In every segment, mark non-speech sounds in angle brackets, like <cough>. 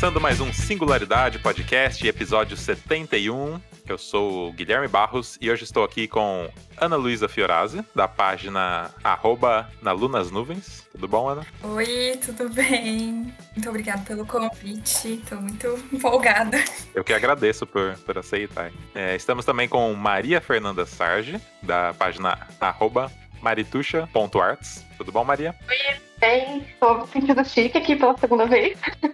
começando mais um Singularidade Podcast, episódio 71. Eu sou o Guilherme Barros e hoje estou aqui com Ana Luísa Fiorazzi, da página arroba na Lunas Nuvens. Tudo bom, Ana? Oi, tudo bem? Muito obrigada pelo convite, estou muito empolgada. Eu que agradeço por, por aceitar. É, estamos também com Maria Fernanda Sarge, da página arroba marituxa.arts. Tudo bom, Maria? Oi, bem. Estou sentindo chique aqui pela segunda vez. <laughs>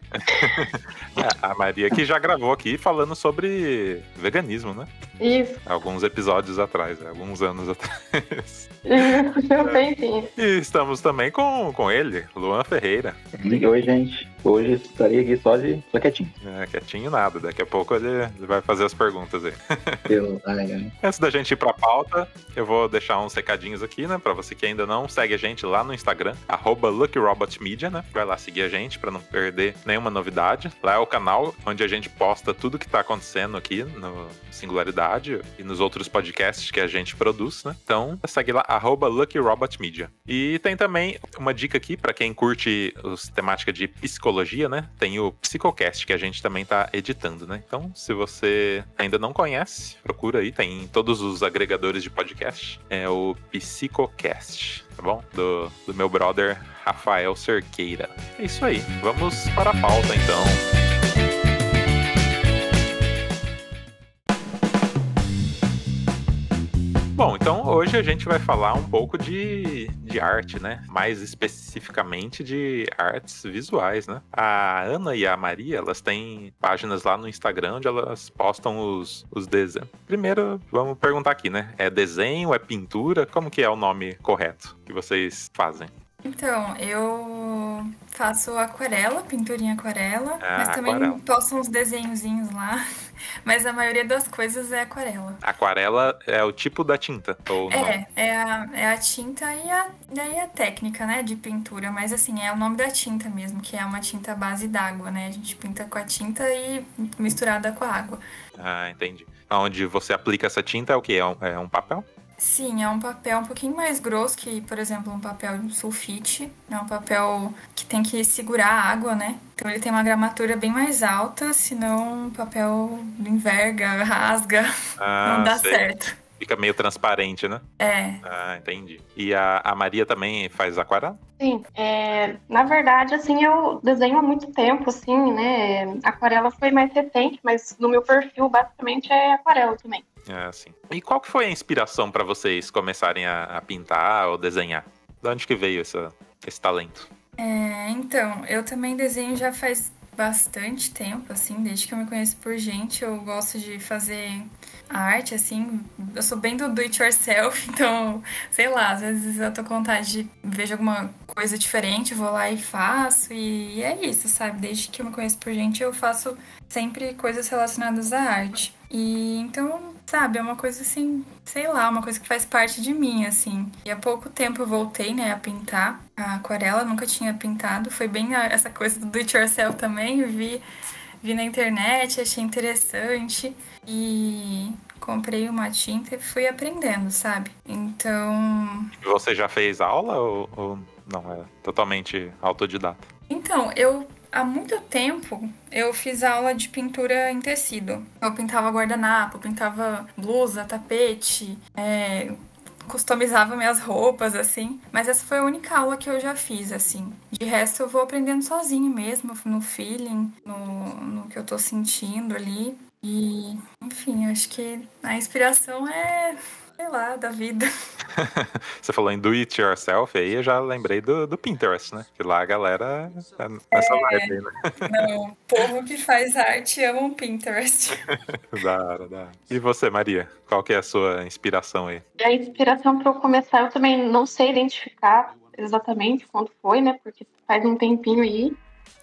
É, a Maria que já gravou aqui falando sobre veganismo, né? Isso. Alguns episódios atrás, alguns anos <laughs> atrás. Isso, eu sei sim. E estamos também com, com ele, Luan Ferreira. Oi, gente. Hoje estaria aqui só de só quietinho. É, quietinho nada, daqui a pouco ele, ele vai fazer as perguntas aí. <laughs> Eu, ai, ai. Antes da gente ir pra pauta, eu vou deixar uns recadinhos aqui, né? Pra você que ainda não segue a gente lá no Instagram, arroba LuckyRobotMedia, né? Vai lá seguir a gente pra não perder nenhuma novidade. Lá é o canal onde a gente posta tudo que tá acontecendo aqui no Singularidade e nos outros podcasts que a gente produz, né? Então, segue lá, arroba LuckyRobotMedia. E tem também uma dica aqui pra quem curte os temática de psicologia, né? Tem o Psicocast que a gente também tá editando, né? Então, se você ainda não conhece, procura aí, tem em todos os agregadores de podcast. É o Psicocast, tá bom? Do, do meu brother Rafael Cerqueira. É isso aí. Vamos para a pauta então. Bom, então hoje a gente vai falar um pouco de, de arte, né? Mais especificamente de artes visuais, né? A Ana e a Maria, elas têm páginas lá no Instagram onde elas postam os, os desenhos. Primeiro, vamos perguntar aqui, né? É desenho, é pintura? Como que é o nome correto que vocês fazem? Então, eu faço aquarela, pintura em aquarela, Ah, mas também aquarela. posto uns desenhozinhos lá. <laughs> Mas a maioria das coisas é aquarela. Aquarela é o tipo da tinta, ou não? É, é a, é a tinta e a, daí a técnica, né, de pintura. Mas assim, é o nome da tinta mesmo, que é uma tinta base d'água, né? A gente pinta com a tinta e misturada com a água. Ah, entendi. Onde você aplica essa tinta é o quê? É um, é um papel? Sim, é um papel um pouquinho mais grosso que, por exemplo, um papel de sulfite. É um papel que tem que segurar a água, né? Então ele tem uma gramatura bem mais alta, senão o papel enverga, <laughs> rasga, Ah, não dá sei. certo. Fica meio transparente, né? É, Ah, entendi. E a, a Maria também faz aquarela? Sim, é, na verdade, assim, eu desenho há muito tempo, assim, né? Aquarela foi mais recente, mas no meu perfil, basicamente, é aquarela também. É, sim. E qual que foi a inspiração para vocês começarem a, a pintar ou desenhar? De onde que veio essa, esse talento? É, então, eu também desenho já faz bastante tempo, assim, desde que eu me conheço por gente, eu gosto de fazer arte, assim, eu sou bem do do it yourself, <laughs> então, sei lá, às vezes eu tô com vontade de vejo alguma coisa diferente, vou lá e faço, e é isso, sabe? Desde que eu me conheço por gente, eu faço sempre coisas relacionadas à arte. E então, sabe, é uma coisa assim, sei lá, uma coisa que faz parte de mim, assim. E há pouco tempo eu voltei, né, a pintar a aquarela, nunca tinha pintado. Foi bem a- essa coisa do do it yourself também, vi, vi na internet, achei interessante e comprei uma tinta e fui aprendendo, sabe? Então, Você já fez aula ou, ou não? É totalmente autodidata? Então, eu há muito tempo eu fiz aula de pintura em tecido. Eu pintava guardanapo, pintava blusa, tapete, é, customizava minhas roupas, assim. Mas essa foi a única aula que eu já fiz, assim. De resto, eu vou aprendendo sozinho mesmo, no feeling, no, no que eu tô sentindo ali. E, enfim, acho que a inspiração é, sei lá, da vida. <laughs> Você falou em do it yourself, aí eu já lembrei do, do Pinterest, né? Que lá a galera tá nessa vibe aí, né? Não, o povo que faz arte ama um Pinterest. <laughs> Da hora, da hora. E você, Maria? Qual que é a sua inspiração aí? E a inspiração para eu começar, eu também não sei identificar exatamente quando foi, né? Porque faz um tempinho aí.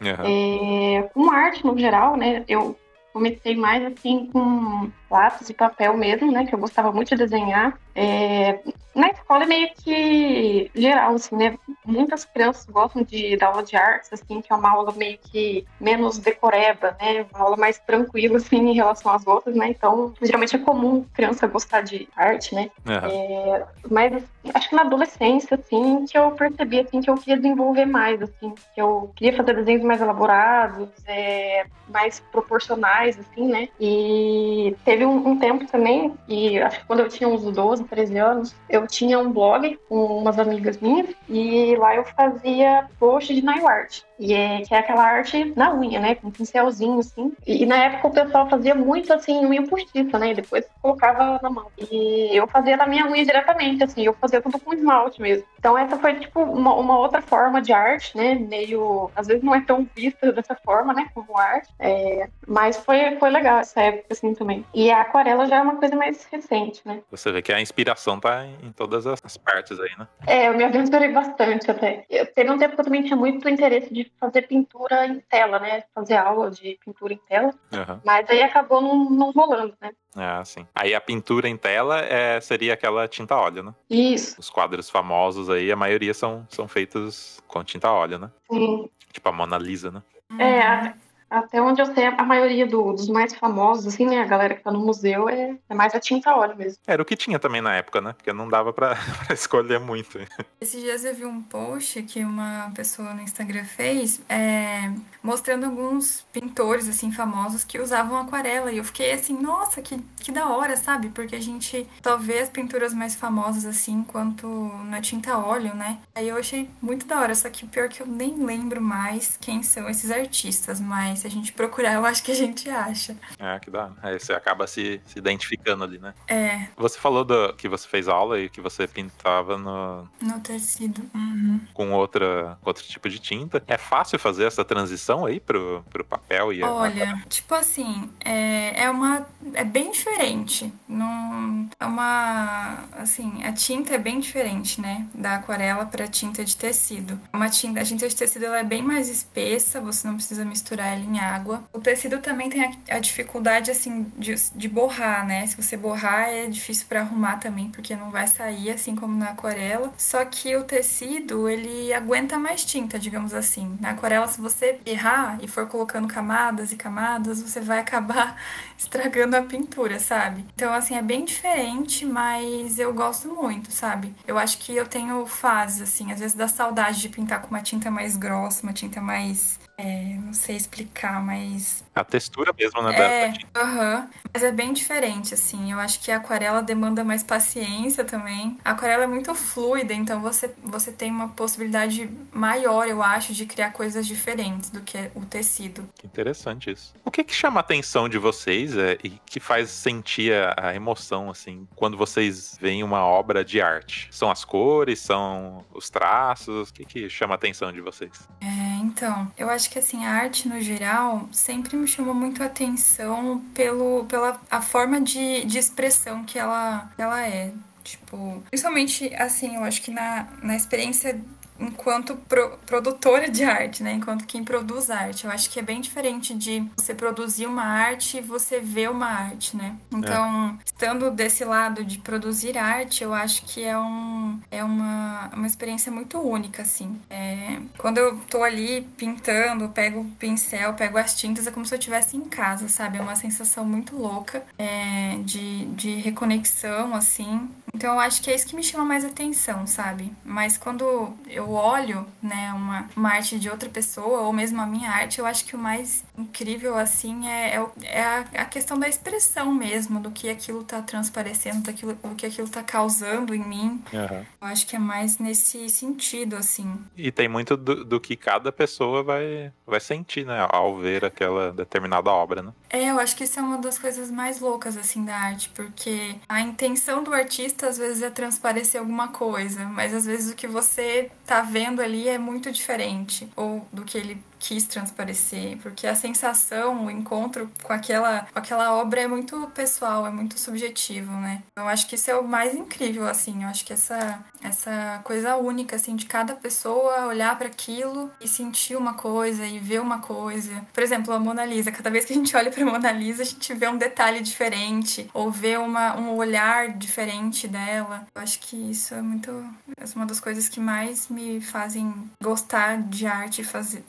Aham. É, com arte no geral, né? Eu comecei mais assim com lápis e papel mesmo, né? Que eu gostava muito de desenhar. É, na escola é meio que geral, assim, né? Muitas crianças gostam de dar aula de artes, assim, que é uma aula meio que menos decoreba, né? Uma aula mais tranquila, assim, em relação às outras, né? Então, geralmente é comum criança gostar de arte, né? Uhum. É, mas acho que na adolescência, assim, que eu percebi, assim, que eu queria desenvolver mais, assim, que eu queria fazer desenhos mais elaborados, é, mais proporcionais, assim, né? E teve um, um tempo também, e acho que quando eu tinha uns 12, 13 anos, eu tinha um blog com umas amigas minhas, e lá eu fazia post de nail art. E é, que é aquela arte na unha, né? Com um pincelzinho, assim. E, e, na época o pessoal fazia muito, assim, unha postiça, né? E depois colocava na mão. E eu fazia na minha unha diretamente, assim. Eu fazia tudo com esmalte mesmo. Então essa foi, tipo, uma, uma outra forma de arte, né? Meio... Às vezes não é tão vista dessa forma, né? Como arte. É, mas foi, foi legal essa época, assim, também. E a aquarela já é uma coisa mais recente, né? Você vê que a inspiração tá em todas as partes aí, né? É, eu me aventurei bastante até. Eu, teve um tempo que eu também tinha muito interesse de fazer pintura em tela, né? Fazer aula de pintura em tela. Uhum. Mas aí acabou não, não rolando, né? Ah, sim. Aí a pintura em tela é, seria aquela tinta óleo, né? Isso. Os quadros famosos aí, a maioria são, são feitos com tinta óleo, né? Sim. Tipo a Mona Lisa, né? É, até onde eu sei, a maioria do, dos mais famosos, assim, né? A galera que tá no museu é, é mais a tinta óleo mesmo. Era o que tinha também na época, né? Porque não dava pra, <laughs> pra escolher muito. Esses dias eu vi um post que uma pessoa no Instagram fez é, mostrando alguns pintores, assim, famosos que usavam aquarela. E eu fiquei assim, nossa, que, que da hora, sabe? Porque a gente só vê as pinturas mais famosas, assim, quanto na tinta óleo, né? Aí eu achei muito da hora, só que pior que eu nem lembro mais quem são esses artistas, mas se a gente procurar, eu acho que a gente acha. É, que dá. Aí você acaba se, se identificando ali, né? É. Você falou do, que você fez aula e que você pintava no... No tecido. Uhum. Com outra, outro tipo de tinta. É fácil fazer essa transição aí pro, pro papel e Olha, a... tipo assim, é, é uma... É bem diferente. Não, é uma... Assim, a tinta é bem diferente, né? Da aquarela pra tinta de tecido. Uma tinta... A tinta de tecido, ela é bem mais espessa, você não precisa misturar ela em água. O tecido também tem a, a dificuldade, assim, de, de, borrar, né? Se você borrar, é difícil para arrumar também, porque não vai sair, assim como na aquarela. Só que o tecido, ele aguenta mais tinta, digamos assim. Na aquarela, se você errar e for colocando camadas e camadas, você vai acabar <laughs> estragando a pintura, sabe? Então, assim, é bem diferente, mas eu gosto muito, sabe? Eu acho que eu tenho fases, assim, às vezes dá saudade de pintar com uma tinta mais grossa, uma tinta mais é, não sei explicar, mas. A textura mesmo, né? É, aham. Mas é bem diferente, assim. Eu acho que a aquarela demanda mais paciência também. A aquarela é muito fluida, então você, você tem uma possibilidade maior, eu acho, de criar coisas diferentes do que o tecido. Que interessante isso. O que, que chama a atenção de vocês é, e que faz sentir a, a emoção, assim, quando vocês veem uma obra de arte? São as cores? São os traços? O que, que chama a atenção de vocês? É, então, eu acho que assim, a arte no geral sempre me chamou muito a atenção pelo, pela a forma de, de expressão que ela, ela é. Tipo, principalmente assim, eu acho que na, na experiência enquanto pro, produtora de arte, né? Enquanto quem produz arte. Eu acho que é bem diferente de você produzir uma arte e você ver uma arte, né? Então, é. estando desse lado de produzir arte, eu acho que é, um, é uma, uma experiência muito única, assim. É, quando eu tô ali pintando, pego o pincel, pego as tintas, é como se eu estivesse em casa, sabe? É uma sensação muito louca é, de, de reconexão, assim. Então, eu acho que é isso que me chama mais atenção, sabe? Mas quando eu olho, né, uma, uma arte de outra pessoa, ou mesmo a minha arte, eu acho que o mais incrível, assim, é, é, é a, a, questão da expressão mesmo, do que aquilo tá transparecendo, daquilo, do que aquilo tá causando em mim. Uhum. Eu acho que é mais nesse sentido, assim. E tem muito do, do que cada pessoa vai, vai sentir, né, ao ver aquela determinada obra, né? É, eu acho que isso é uma das coisas mais loucas, assim, da arte, porque a intenção do artista, às vezes, é transparecer alguma coisa, mas às vezes o que você tá vendo ali é muito diferente, ou do que ele quis transparecer, porque a sensação, o encontro com aquela, com aquela obra é muito pessoal, é muito subjetivo, né? Eu acho que isso é o mais incrível, assim. Eu acho que essa, essa coisa única, assim, de cada pessoa olhar para aquilo e sentir uma coisa e ver uma coisa. Por exemplo, a Mona Lisa. Cada vez que a gente <laughs> olha pra Mona Lisa, a gente vê um detalhe diferente ou vê uma, um olhar diferente dela. Eu acho que isso é muito. É uma das coisas que mais me fazem gostar de arte e fazer,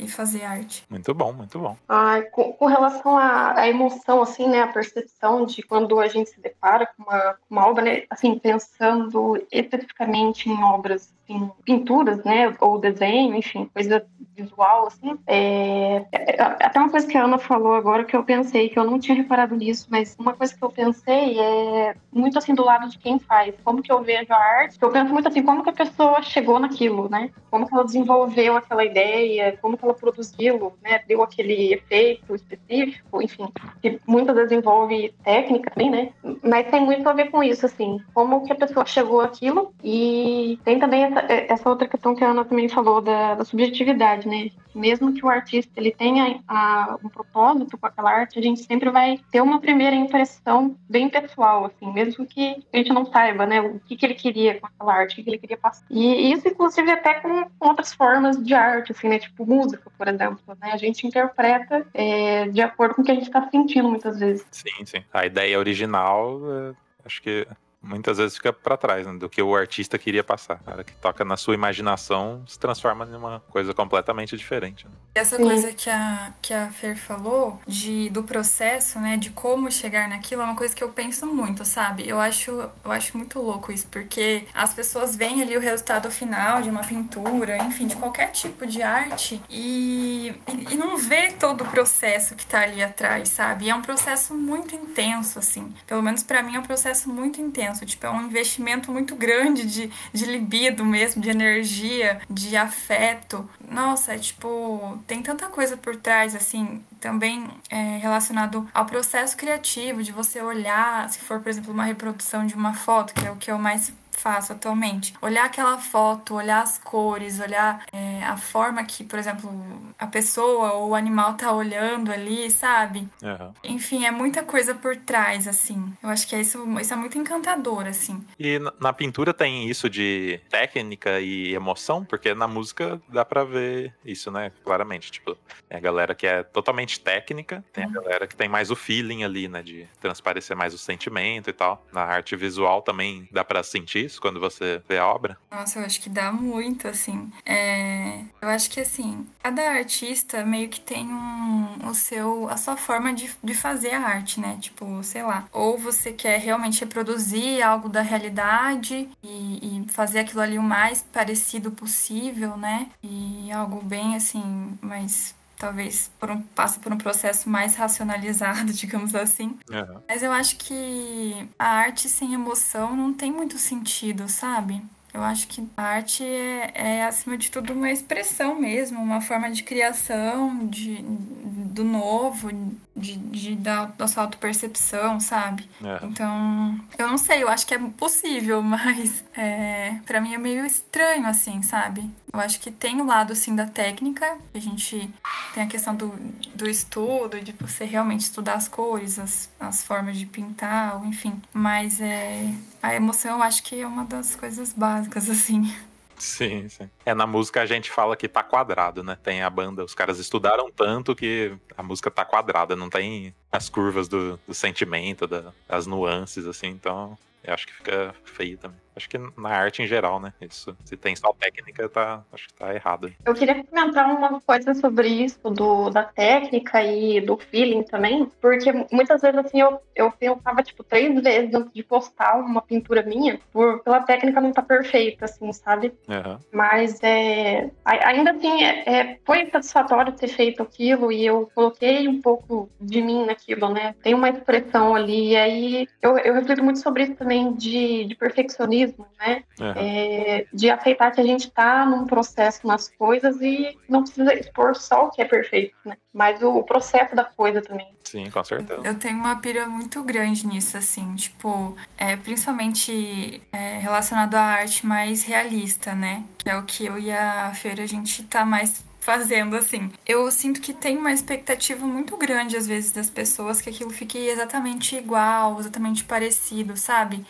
arte. Muito bom, muito bom. Ah, com, com relação à, à, emoção, assim, né, a percepção de quando a gente se depara com uma, uma obra, né, assim, pensando especificamente em obras, assim, pinturas, né, ou desenho, enfim, coisa visual, assim, é, é, até uma coisa que a Ana falou agora que eu pensei, que eu não tinha reparado nisso, mas uma coisa que eu pensei é muito, assim, do lado de quem faz, como que eu vejo a arte, eu penso muito assim, como que a pessoa chegou naquilo, né, como que ela desenvolveu aquela ideia, como que ela produziu, né, deu aquele efeito específico, enfim, que muitas vezes envolve técnica também, né, mas tem muito a ver com isso, assim, como que a pessoa chegou àquilo? E tem também essa, essa outra questão que a Ana também falou da, da subjetividade, né, mesmo que o artista ele tenha a, um propósito com aquela arte, a gente sempre vai ter uma primeira impressão bem pessoal, assim, mesmo que a gente não saiba, né, o que, que ele queria com aquela arte, o que, que ele queria passar. E isso, inclusive, até com, com outras formas de arte, assim, né, tipo música, por exemplo, né, a gente interpreta é, de acordo com o que a gente está sentindo muitas vezes. Sim, sim. A ideia original, é, acho que muitas vezes fica para trás né, do que o artista queria passar. O cara que toca na sua imaginação se transforma numa coisa completamente diferente. Né? Essa Sim. coisa que a, que a Fer falou de, do processo, né, de como chegar naquilo, é uma coisa que eu penso muito, sabe? Eu acho, eu acho muito louco isso, porque as pessoas veem ali o resultado final de uma pintura, enfim, de qualquer tipo de arte e, e, e não vê todo o processo que tá ali atrás, sabe? E é um processo muito intenso, assim. Pelo menos para mim é um processo muito intenso Tipo, é um investimento muito grande de, de libido mesmo, de energia, de afeto. Nossa, é tipo, tem tanta coisa por trás, assim, também é, relacionado ao processo criativo, de você olhar, se for, por exemplo, uma reprodução de uma foto, que é o que eu mais faço atualmente. Olhar aquela foto, olhar as cores, olhar é, a forma que, por exemplo, a pessoa ou o animal tá olhando ali, sabe? Uhum. Enfim, é muita coisa por trás, assim. Eu acho que é isso, isso é muito encantador, assim. E na pintura tem isso de técnica e emoção, porque na música dá pra ver isso, né? Claramente. Tipo, tem a galera que é totalmente técnica, tem a uhum. galera que tem mais o feeling ali, né? De transparecer mais o sentimento e tal. Na arte visual também dá pra sentir isso quando você vê a obra? Nossa, eu acho que dá muito, assim. É... Eu acho que, assim, cada artista meio que tem um, o seu, a sua forma de, de fazer a arte, né? Tipo, sei lá. Ou você quer realmente reproduzir algo da realidade e, e fazer aquilo ali o mais parecido possível, né? E algo bem, assim, mais talvez por um, passa por um processo mais racionalizado, <laughs> digamos assim. Uhum. Mas eu acho que a arte sem emoção não tem muito sentido, sabe? Eu acho que a arte é, é, acima de tudo, uma expressão mesmo, uma forma de criação de, do novo, de, de, da nossa autopercepção, sabe? É. Então, eu não sei, eu acho que é possível, <laughs> mas é, para mim é meio estranho, assim, sabe? Eu acho que tem o lado, sim, da técnica, a gente tem a questão do, do estudo, de você realmente estudar as cores, as, as formas de pintar, enfim. Mas é, a emoção acho que é uma das coisas básicas, <laughs> assim. Sim, sim. É, na música a gente fala que tá quadrado, né? Tem a banda, os caras estudaram tanto que a música tá quadrada, não tem as curvas do, do sentimento, da, as nuances, assim, então eu acho que fica feio também. Acho que na arte em geral, né? Isso. Se tem só técnica, tá, acho que tá errado. Eu queria comentar uma coisa sobre isso, do, da técnica e do feeling também, porque muitas vezes, assim, eu, eu pensava, tipo, três vezes antes de postar uma pintura minha, por, pela técnica não tá perfeita, assim, sabe? Uhum. Mas, é, ainda assim, é, é, foi satisfatório ter feito aquilo e eu coloquei um pouco de mim naquilo, né? Tem uma expressão ali, e aí eu, eu reflito muito sobre isso também de, de perfeccionismo né? Uhum. É, de aceitar que a gente está num processo nas coisas e não precisa expor só o que é perfeito, né? Mas o, o processo da coisa também. Sim, com certeza. Eu tenho uma pira muito grande nisso, assim, tipo, é, principalmente é, relacionado à arte mais realista, né? Que é o que eu e a Feira a gente tá mais fazendo assim. Eu sinto que tem uma expectativa muito grande, às vezes, das pessoas que aquilo fique exatamente igual, exatamente parecido, sabe?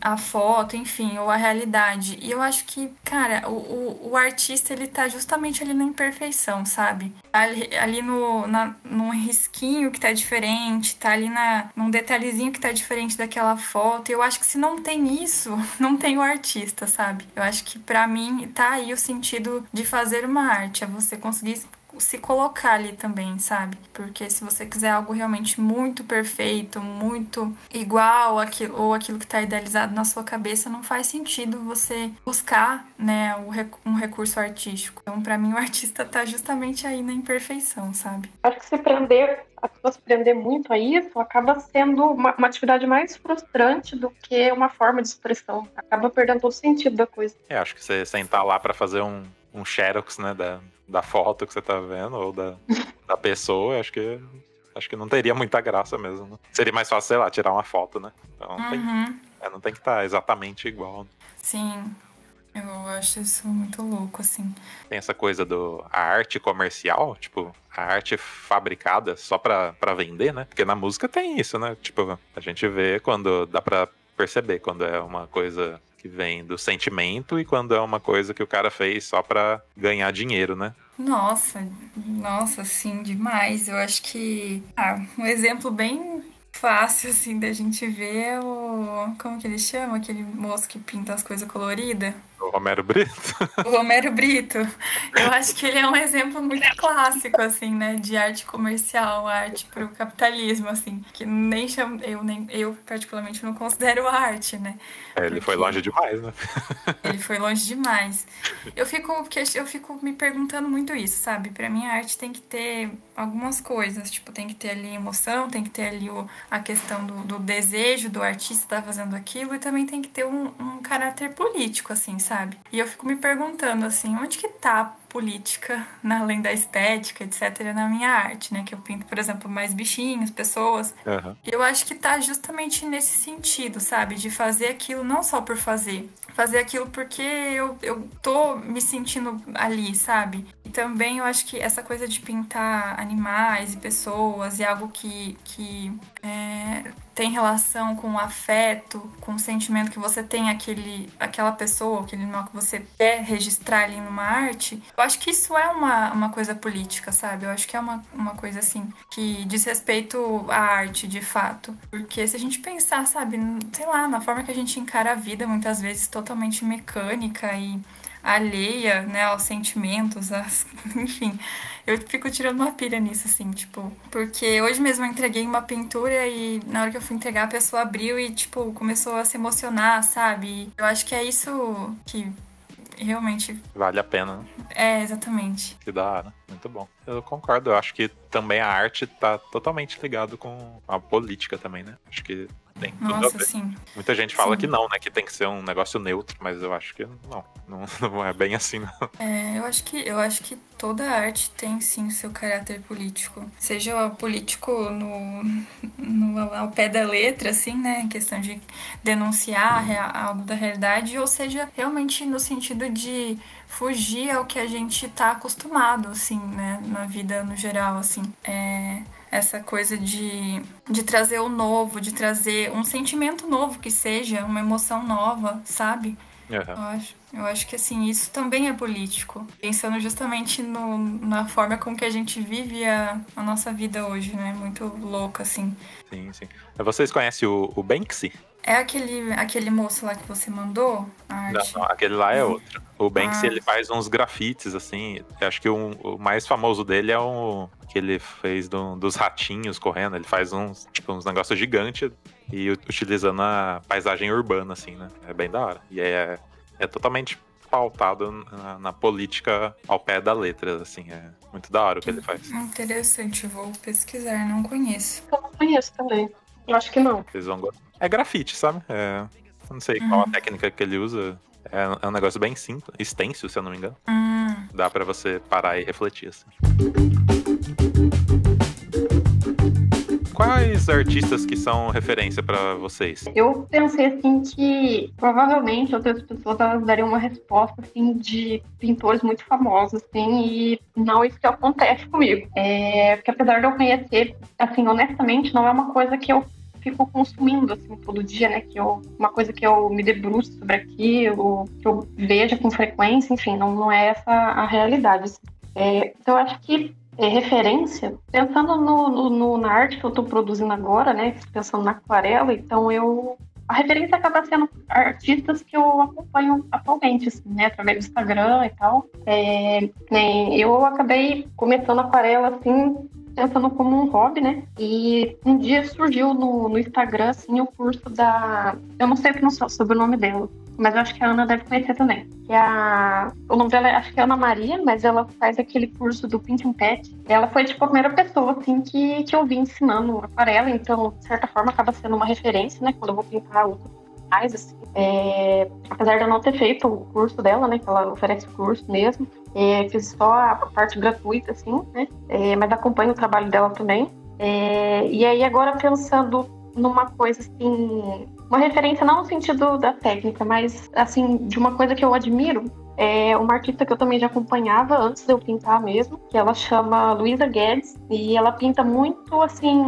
A foto, enfim, ou a realidade. E eu acho que, cara, o, o, o artista, ele tá justamente ali na imperfeição, sabe? Ali, ali no, na, num risquinho que tá diferente, tá ali na, num detalhezinho que tá diferente daquela foto. E eu acho que se não tem isso, <laughs> não tem o artista, sabe? Eu acho que para mim tá aí o sentido de fazer uma arte, é você conseguir se colocar ali também, sabe? Porque se você quiser algo realmente muito perfeito, muito igual àquilo, ou aquilo que está idealizado na sua cabeça, não faz sentido você buscar, né, um recurso artístico. Então, para mim, o <laughs> artista está justamente aí na imperfeição, sabe? Acho que se prender a pessoa se prender muito a isso acaba sendo uma, uma, atividade mais frustrante do que uma forma de expressão. Acaba perdendo todo o sentido da coisa. É, acho que você sentar lá para fazer um, um xerox, né, da, da foto que você tá vendo, ou da, da pessoa, acho que acho que não teria muita graça mesmo. Né? Seria mais fácil, sei lá, tirar uma foto, né? Então uhum. tem, é, não tem que estar tá exatamente igual. Né? Sim. Eu acho isso muito louco, assim. Tem essa coisa do a arte comercial, tipo, a arte fabricada só pra, pra vender, né? Porque na música tem isso, né? Tipo, a gente vê quando dá pra perceber quando é uma coisa que vem do sentimento e quando é uma coisa que o cara fez só para ganhar dinheiro, né? Nossa, nossa, sim, demais. Eu acho que ah, um exemplo bem fácil, assim, da gente ver é o. Como que ele chama? Aquele moço que pinta as coisas coloridas. O Romero Brito? <laughs> O Romero Brito. Eu acho que ele é um exemplo muito clássico, assim, né? De arte comercial, arte pro capitalismo, assim. Que nem chamo, eu, nem, eu particularmente não considero arte, né? É, ele Porque foi longe demais, né? <laughs> Ele foi longe demais. Eu fico, eu fico me perguntando muito isso, sabe? Pra mim a arte tem que ter algumas coisas. Tipo, tem que ter ali emoção, tem que ter ali o, a questão do, do desejo do artista estar tá fazendo aquilo e também tem que ter um, um caráter político, assim, sabe? E eu fico me perguntando assim, onde que tá política, na, além da estética, etc., na minha arte, né? Que eu pinto, por exemplo, mais bichinhos, pessoas. Uhum. E eu acho que tá justamente nesse sentido, sabe? De fazer aquilo não só por fazer, fazer aquilo porque eu, eu tô me sentindo ali, sabe? E também eu acho que essa coisa de pintar animais e pessoas e algo que, que é, tem relação com o afeto, com o sentimento que você tem aquele, aquela pessoa, aquele animal que você quer registrar ali numa arte, eu acho que isso é uma, uma coisa política, sabe? Eu acho que é uma, uma coisa assim que diz respeito à arte, de fato. Porque se a gente pensar, sabe, sei lá, na forma que a gente encara a vida, muitas vezes totalmente mecânica e alheia, né, aos sentimentos, às... <laughs> enfim. Eu fico tirando uma pilha nisso, assim, tipo. Porque hoje mesmo eu entreguei uma pintura e na hora que eu fui entregar, a pessoa abriu e, tipo, começou a se emocionar, sabe? Eu acho que é isso que realmente. Vale a pena. Né? É, exatamente. Que da hora. Muito bom. Eu concordo. Eu acho que também a arte tá totalmente ligado com a política também, né? Acho que tem tudo Nossa, a ver. sim. Muita gente fala sim. que não, né? Que tem que ser um negócio neutro, mas eu acho que não. Não, <laughs> não é bem assim, não. É, eu acho que eu acho que toda arte tem sim seu caráter político. Seja político no, no ao pé da letra, assim, né? Em questão de denunciar algo da realidade, ou seja, realmente no sentido de fugir ao que a gente tá acostumado, assim, né? Na vida no geral, assim. É essa coisa de, de trazer o novo, de trazer um sentimento novo que seja, uma emoção nova, sabe? Uhum. Eu, acho, eu acho que assim, isso também é político. Pensando justamente no, na forma com que a gente vive a, a nossa vida hoje, né? Muito louca, assim. Sim, sim. Vocês conhecem o, o Banksy? É aquele, aquele moço lá que você mandou? Não, não, aquele lá é outro. O Banksy, ah. ele faz uns grafites, assim. Eu acho que um, o mais famoso dele é o que ele fez do, dos ratinhos correndo. Ele faz uns, tipo, uns negócios gigantes e utilizando a paisagem urbana, assim, né? É bem da hora. E é, é totalmente pautado na, na, política ao pé da letra, assim, é muito da hora o que ele faz. Interessante, vou pesquisar, não conheço. Eu não conheço também. Eu acho que não. Vocês vão gostar. É grafite, sabe? É, não sei uhum. qual a técnica que ele usa. É, é, um negócio bem simples, extenso, se eu não me engano. Uhum. Dá para você parar e refletir, assim. quais artistas que são referência para vocês? Eu pensei assim que provavelmente outras pessoas elas dariam uma resposta assim de pintores muito famosos, assim, e não isso que acontece comigo. É, porque apesar de eu conhecer, assim, honestamente, não é uma coisa que eu fico consumindo assim todo dia, né? Que eu, uma coisa que eu me debruço sobre aquilo, que eu veja com frequência, enfim, não, não é essa a realidade. Assim. É, então eu acho que é, referência, pensando no, no, no, na arte que eu estou produzindo agora, né? Pensando na aquarela, então eu a referência acaba sendo artistas que eu acompanho atualmente, assim, né, através do Instagram e tal. É, né, eu acabei começando aquarela, assim, pensando como um hobby, né? E um dia surgiu no, no Instagram, assim, o curso da... Eu não sei sobre o nome dela, mas eu acho que a Ana deve conhecer também. Que é a... O nome dela acho que é Ana Maria, mas ela faz aquele curso do Paint and Pet. Ela foi, tipo, a primeira pessoa, assim, que, que eu vi ensinando aquarela, então, de certa forma, acaba sendo uma referência, né? Quando eu vou pintar outros mais, assim. É... Apesar de eu não ter feito o curso dela, né? Que ela oferece o curso mesmo. É, fiz só a parte gratuita, assim, né? É, mas acompanho o trabalho dela também. É, e aí, agora pensando numa coisa assim, uma referência não no sentido da técnica, mas assim, de uma coisa que eu admiro. É uma artista que eu também já acompanhava antes de eu pintar mesmo, que ela chama Luisa Guedes, e ela pinta muito assim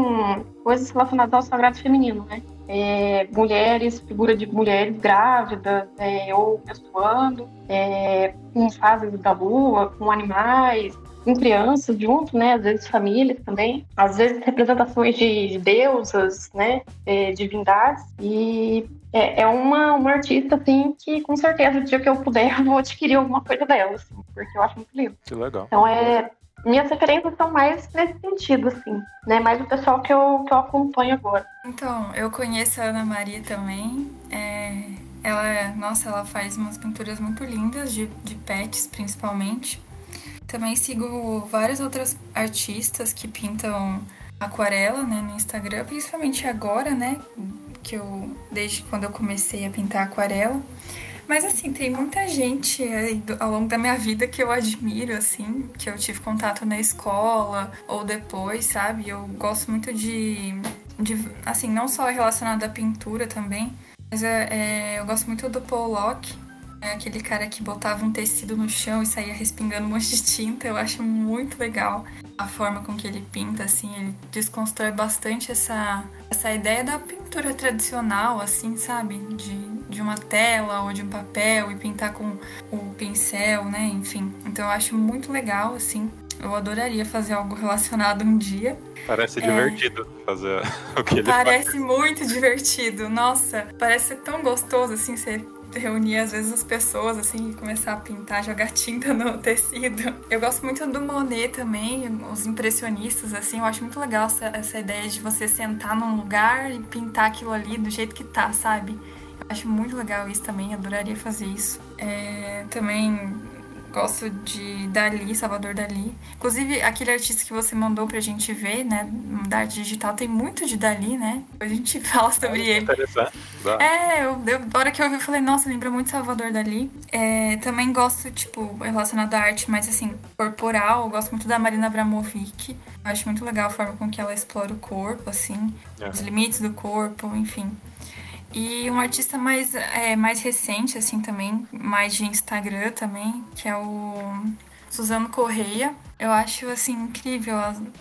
coisas relacionadas ao sagrado feminino, né? É, mulheres, figura de mulheres grávidas é, ou menstruando, é, com fases da lua, com animais, com crianças junto, né? Às vezes famílias também, às vezes representações de deusas, né? É, divindades e é, é, uma, uma artista assim que com certeza o dia que eu puder <laughs> eu vou adquirir alguma coisa dela, assim, porque eu acho muito lindo. Que legal. Então é minhas referências são mais nesse sentido, assim, né? Mais o pessoal que eu, que eu acompanho agora. Então, eu conheço a Ana Maria também. É, ela, nossa, ela faz umas pinturas muito lindas de, de pets, principalmente. Também sigo várias outras artistas que pintam aquarela, né, no Instagram, principalmente agora, né, que eu desde quando eu comecei a pintar aquarela. Mas assim, tem muita gente aí ao longo da minha vida que eu admiro, assim, que eu tive contato na escola ou depois, sabe? Eu gosto muito de, de assim, não só relacionado à pintura também, mas é, é, eu gosto muito do Paul é aquele cara que botava um tecido no chão e saía respingando um monte de tinta. Eu acho muito legal a forma com que ele pinta, assim. Ele desconstrói bastante essa, essa ideia da pintura tradicional, assim, sabe? De, de uma tela ou de um papel e pintar com o pincel, né? Enfim. Então eu acho muito legal, assim. Eu adoraria fazer algo relacionado um dia. Parece é... divertido fazer <laughs> o que ele parece faz. Parece muito divertido. Nossa, parece ser tão gostoso, assim, ser reunir às vezes as pessoas assim e começar a pintar, jogar tinta no <laughs> tecido. Eu gosto muito do Monet também, os impressionistas assim, eu acho muito legal essa, essa ideia de você sentar num lugar e pintar aquilo ali do jeito que tá, sabe? Eu acho muito legal isso também, adoraria fazer isso. É, também Gosto de Dali, Salvador Dali. Inclusive, aquele artista que você mandou pra gente ver, né? Da arte digital, tem muito de Dali, né? A gente <laughs> fala sobre é, ele. É, eu, eu, a hora que eu ouvi, eu falei, nossa, lembra muito Salvador Dali. É, também gosto, tipo, relacionado à arte mais assim, corporal. Eu gosto muito da Marina Abramovic. Acho muito legal a forma com que ela explora o corpo, assim, é. os limites do corpo, enfim. E um artista mais, é, mais recente, assim, também, mais de Instagram também, que é o Suzano Correia. Eu acho, assim, incrível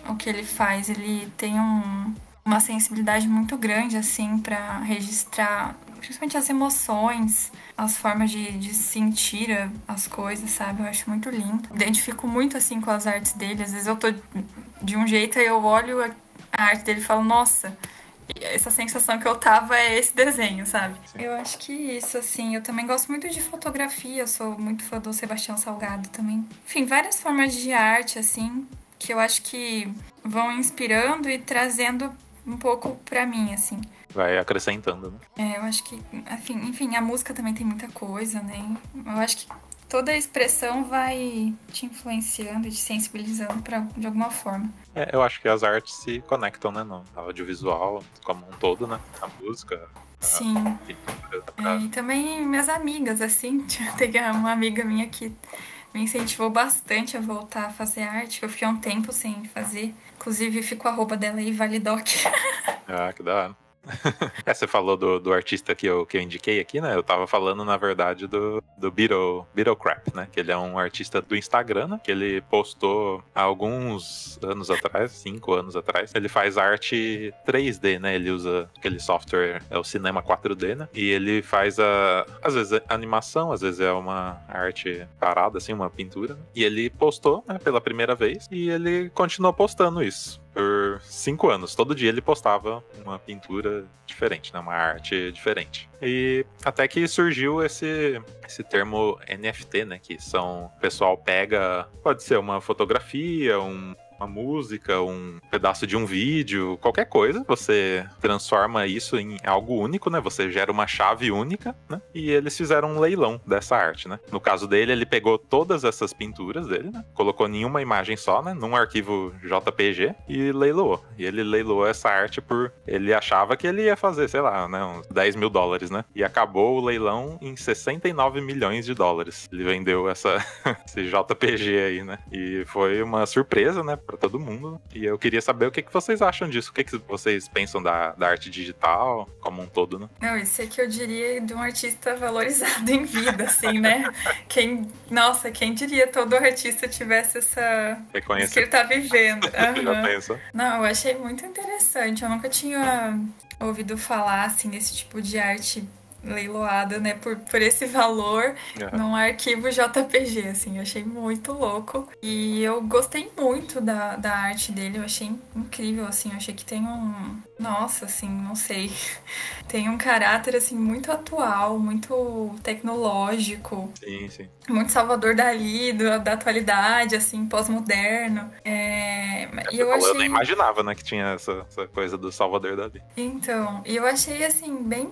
o que ele faz. Ele tem um, uma sensibilidade muito grande, assim, para registrar principalmente as emoções, as formas de, de sentir as coisas, sabe? Eu acho muito lindo. Identifico muito, assim, com as artes dele. Às vezes eu tô de um jeito e eu olho a arte dele e falo, nossa essa sensação que eu tava é esse desenho, sabe? Sim. Eu acho que isso, assim, eu também gosto muito de fotografia, sou muito fã do Sebastião Salgado também. Enfim, várias formas de arte, assim, que eu acho que vão inspirando e trazendo um pouco pra mim, assim. Vai acrescentando, né? É, eu acho que, enfim, enfim, a música também tem muita coisa, né? Eu acho que toda a expressão vai te influenciando e te sensibilizando pra, de alguma forma. É, eu acho que as artes se conectam, né? No audiovisual como um todo, né? A música. Sim. É, e também minhas amigas, assim. <laughs> Tem uma amiga minha que me incentivou bastante a voltar a fazer arte. Eu fiquei um tempo sem fazer. Inclusive, fico a roupa dela aí, Validoc. <laughs> ah, que da hora. <laughs> é, você falou do, do artista que eu, que eu indiquei aqui, né? Eu tava falando, na verdade, do, do Beetle, Beetle Crap, né? Que ele é um artista do Instagram, né? Que ele postou há alguns anos atrás, cinco anos atrás. Ele faz arte 3D, né? Ele usa aquele software, é o Cinema 4D, né? E ele faz, a, às vezes, é animação, às vezes é uma arte parada, assim, uma pintura. E ele postou, né? Pela primeira vez. E ele continuou postando isso por cinco anos. Todo dia ele postava uma pintura diferente, né? Uma arte diferente. E até que surgiu esse, esse termo NFT, né? Que são. O pessoal pega. Pode ser uma fotografia, um uma música, um pedaço de um vídeo, qualquer coisa, você transforma isso em algo único, né? Você gera uma chave única, né? E eles fizeram um leilão dessa arte, né? No caso dele, ele pegou todas essas pinturas dele, né? Colocou em uma imagem só, né? Num arquivo JPG e leiloou. E ele leiloou essa arte por. Ele achava que ele ia fazer, sei lá, né? Uns 10 mil dólares, né? E acabou o leilão em 69 milhões de dólares. Ele vendeu essa, <laughs> esse JPG aí, né? E foi uma surpresa, né? Para todo mundo. E eu queria saber o que, que vocês acham disso. O que, que vocês pensam da, da arte digital como um todo, né? Não, isso é que eu diria de um artista valorizado em vida, assim, né? <laughs> quem, nossa, quem diria todo artista tivesse essa. Isso que ele tá vivendo. Uhum. <laughs> Já pensa. Não, eu achei muito interessante. Eu nunca tinha ouvido falar, assim, desse tipo de arte leiloada, né, por, por esse valor uhum. num arquivo JPG, assim, eu achei muito louco. E eu gostei muito da, da arte dele, eu achei incrível, assim, eu achei que tem um, nossa, assim, não sei, <laughs> tem um caráter, assim, muito atual, muito tecnológico. Sim, sim. Muito Salvador Dali, do, da atualidade, assim, pós-moderno. É, e eu, achei... eu nem imaginava, né, que tinha essa, essa coisa do Salvador Dali. Então, e eu achei, assim, bem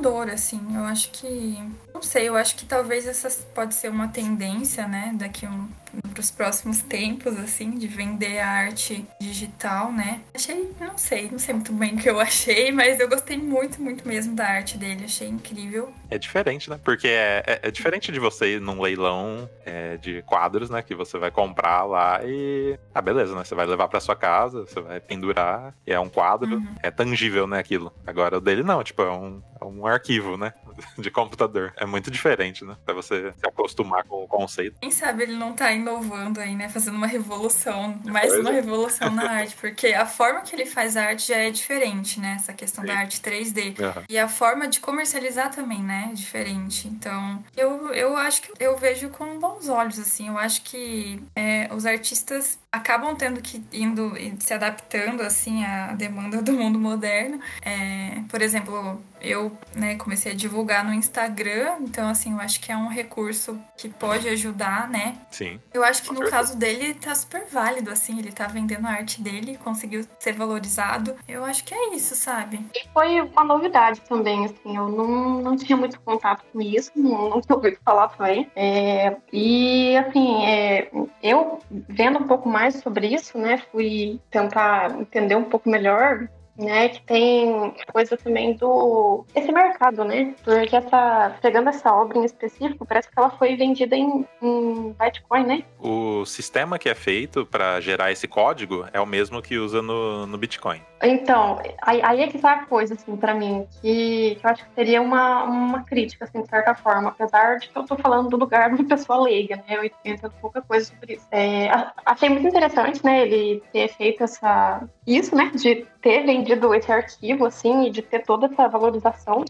assim, assim. Eu acho que. Não sei, eu acho que talvez essa pode ser uma tendência, né? Daqui um, para os próximos tempos, assim, de vender a arte digital, né? Achei, não sei, não sei muito bem o que eu <laughs> achei, mas eu gostei muito, muito mesmo da arte dele, achei incrível. É diferente, né? Porque é, é, é diferente de você ir num leilão é, de quadros, né? Que você vai comprar lá e. Ah, beleza, né? Você vai levar para sua casa, você vai pendurar, e é um quadro, uhum. é tangível, né? Aquilo. Agora o dele não, tipo, é um, é um arquivo, né? <laughs> De computador. É muito diferente, né? Pra você se acostumar com o conceito. Quem sabe ele não tá inovando aí, né? Fazendo uma revolução, mais uma é. revolução na <laughs> arte, porque a forma que ele faz a arte já é diferente, né? Essa questão Sim. da arte 3D. Uhum. E a forma de comercializar também, né? É diferente. Então, eu, eu acho que eu vejo com bons olhos, assim. Eu acho que é, os artistas acabam tendo que indo e se adaptando assim à demanda do mundo moderno. É, por exemplo, eu né, comecei a divulgar no Instagram, então assim, eu acho que é um recurso que pode ajudar, né? Sim. Eu acho que no caso dele tá super válido, assim, ele tá vendendo a arte dele, conseguiu ser valorizado. Eu acho que é isso, sabe? E foi uma novidade também, assim, eu não, não tinha muito contato com isso, não, não tinha ouvido falar também. É, e assim, é, eu vendo um pouco mais mais sobre isso, né? Fui tentar entender um pouco melhor né, que tem coisa também do esse mercado, né? Porque essa pegando essa obra em específico, parece que ela foi vendida em, em Bitcoin, né? O sistema que é feito para gerar esse código é o mesmo que usa no, no Bitcoin. Então, aí, aí é que tá a coisa, assim, para mim, que, que, eu acho que seria uma, uma crítica, assim, de certa forma, apesar de que eu tô falando do lugar <laughs> de uma pessoa leiga, né? Eu entendo pouca coisa sobre isso. É, achei muito interessante, né, ele ter feito essa isso, né, de ter vendido esse arquivo, assim, e de ter toda essa valorização.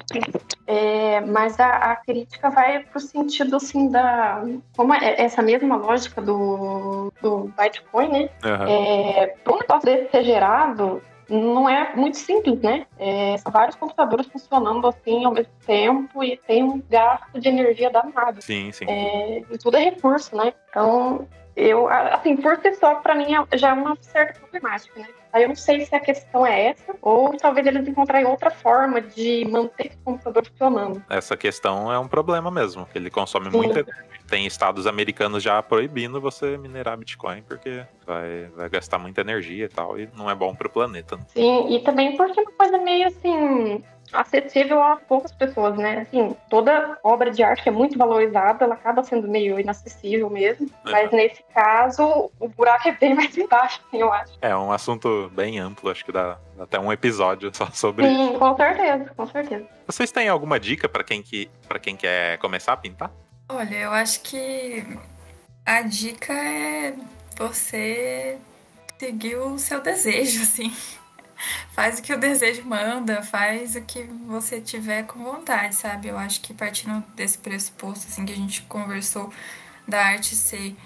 É, mas a, a, crítica vai pro sentido, assim, da... Como é essa mesma lógica do, do Bitcoin, né? Uhum. É, para um negócio desse ser gerado, não é muito simples, né? É, são vários computadores funcionando assim ao mesmo tempo e tem um gasto de energia danado. Sim, sim. É, e tudo é recurso, né? Então, eu, assim, por si só, para mim é, já é uma certa problemática, né? Aí eu não sei se a questão é essa, ou talvez eles encontrarem outra forma de manter esse computador funcionando. Essa questão é um problema mesmo. Ele consome Sim. muita tem estados americanos já proibindo você minerar Bitcoin, porque vai, vai gastar muita energia e tal, e não é bom pro planeta. Sim, e também porque é uma coisa meio assim acessível a poucas pessoas, né? Assim, toda obra de arte que é muito valorizada, ela acaba sendo meio inacessível mesmo. É. Mas nesse caso, o buraco é bem <laughs> mais embaixo, assim, eu acho. É um assunto bem amplo, acho que dá até um episódio só sobre isso. Sim, com certeza, com certeza. Vocês têm alguma dica pra quem que para quem quer começar a pintar? Olha, eu acho que a dica é você seguir o seu desejo, assim. Faz o que o desejo manda, faz o que você tiver com vontade, sabe? Eu acho que partindo desse pressuposto, assim, que a gente conversou da arte ser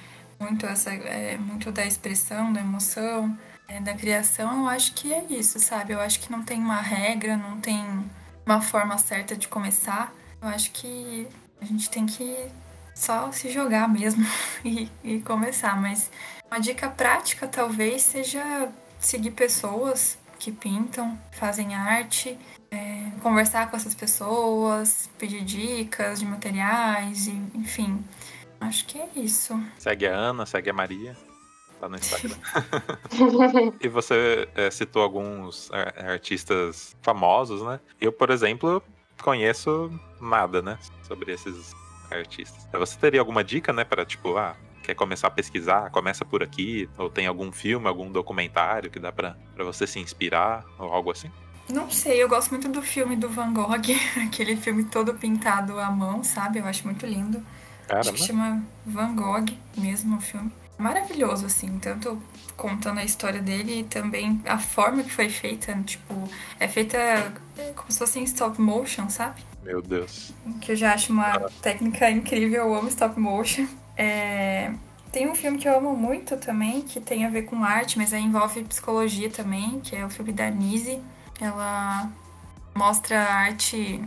muito essa, é, muito da expressão, da emoção, é, da criação, eu acho que é isso, sabe? Eu acho que não tem uma regra, não tem uma forma certa de começar. Eu acho que a gente tem que só se jogar mesmo <laughs> e, e começar. Mas uma dica prática talvez seja seguir pessoas que pintam, fazem arte, é, conversar com essas pessoas, pedir dicas de materiais, enfim. Acho que é isso. Segue a Ana, segue a Maria lá no Instagram. <laughs> <laughs> e você é, citou alguns ar- artistas famosos, né? Eu, por exemplo, conheço nada, né? Sobre esses artistas. Você teria alguma dica, né? Pra, tipo, ah, quer começar a pesquisar? Começa por aqui. Ou tem algum filme, algum documentário que dá pra, pra você se inspirar? Ou algo assim? Não sei, eu gosto muito do filme do Van Gogh, <laughs> aquele filme todo pintado à mão, sabe? Eu acho muito lindo. Acho que Caramba. chama Van Gogh mesmo o filme. Maravilhoso, assim, tanto contando a história dele e também a forma que foi feita, tipo, é feita é, como se fosse em stop motion, sabe? Meu Deus. Que eu já acho uma técnica incrível, eu amo stop motion. É, Tem um filme que eu amo muito também, que tem a ver com arte, mas envolve psicologia também, que é o filme da Nise. Ela mostra a arte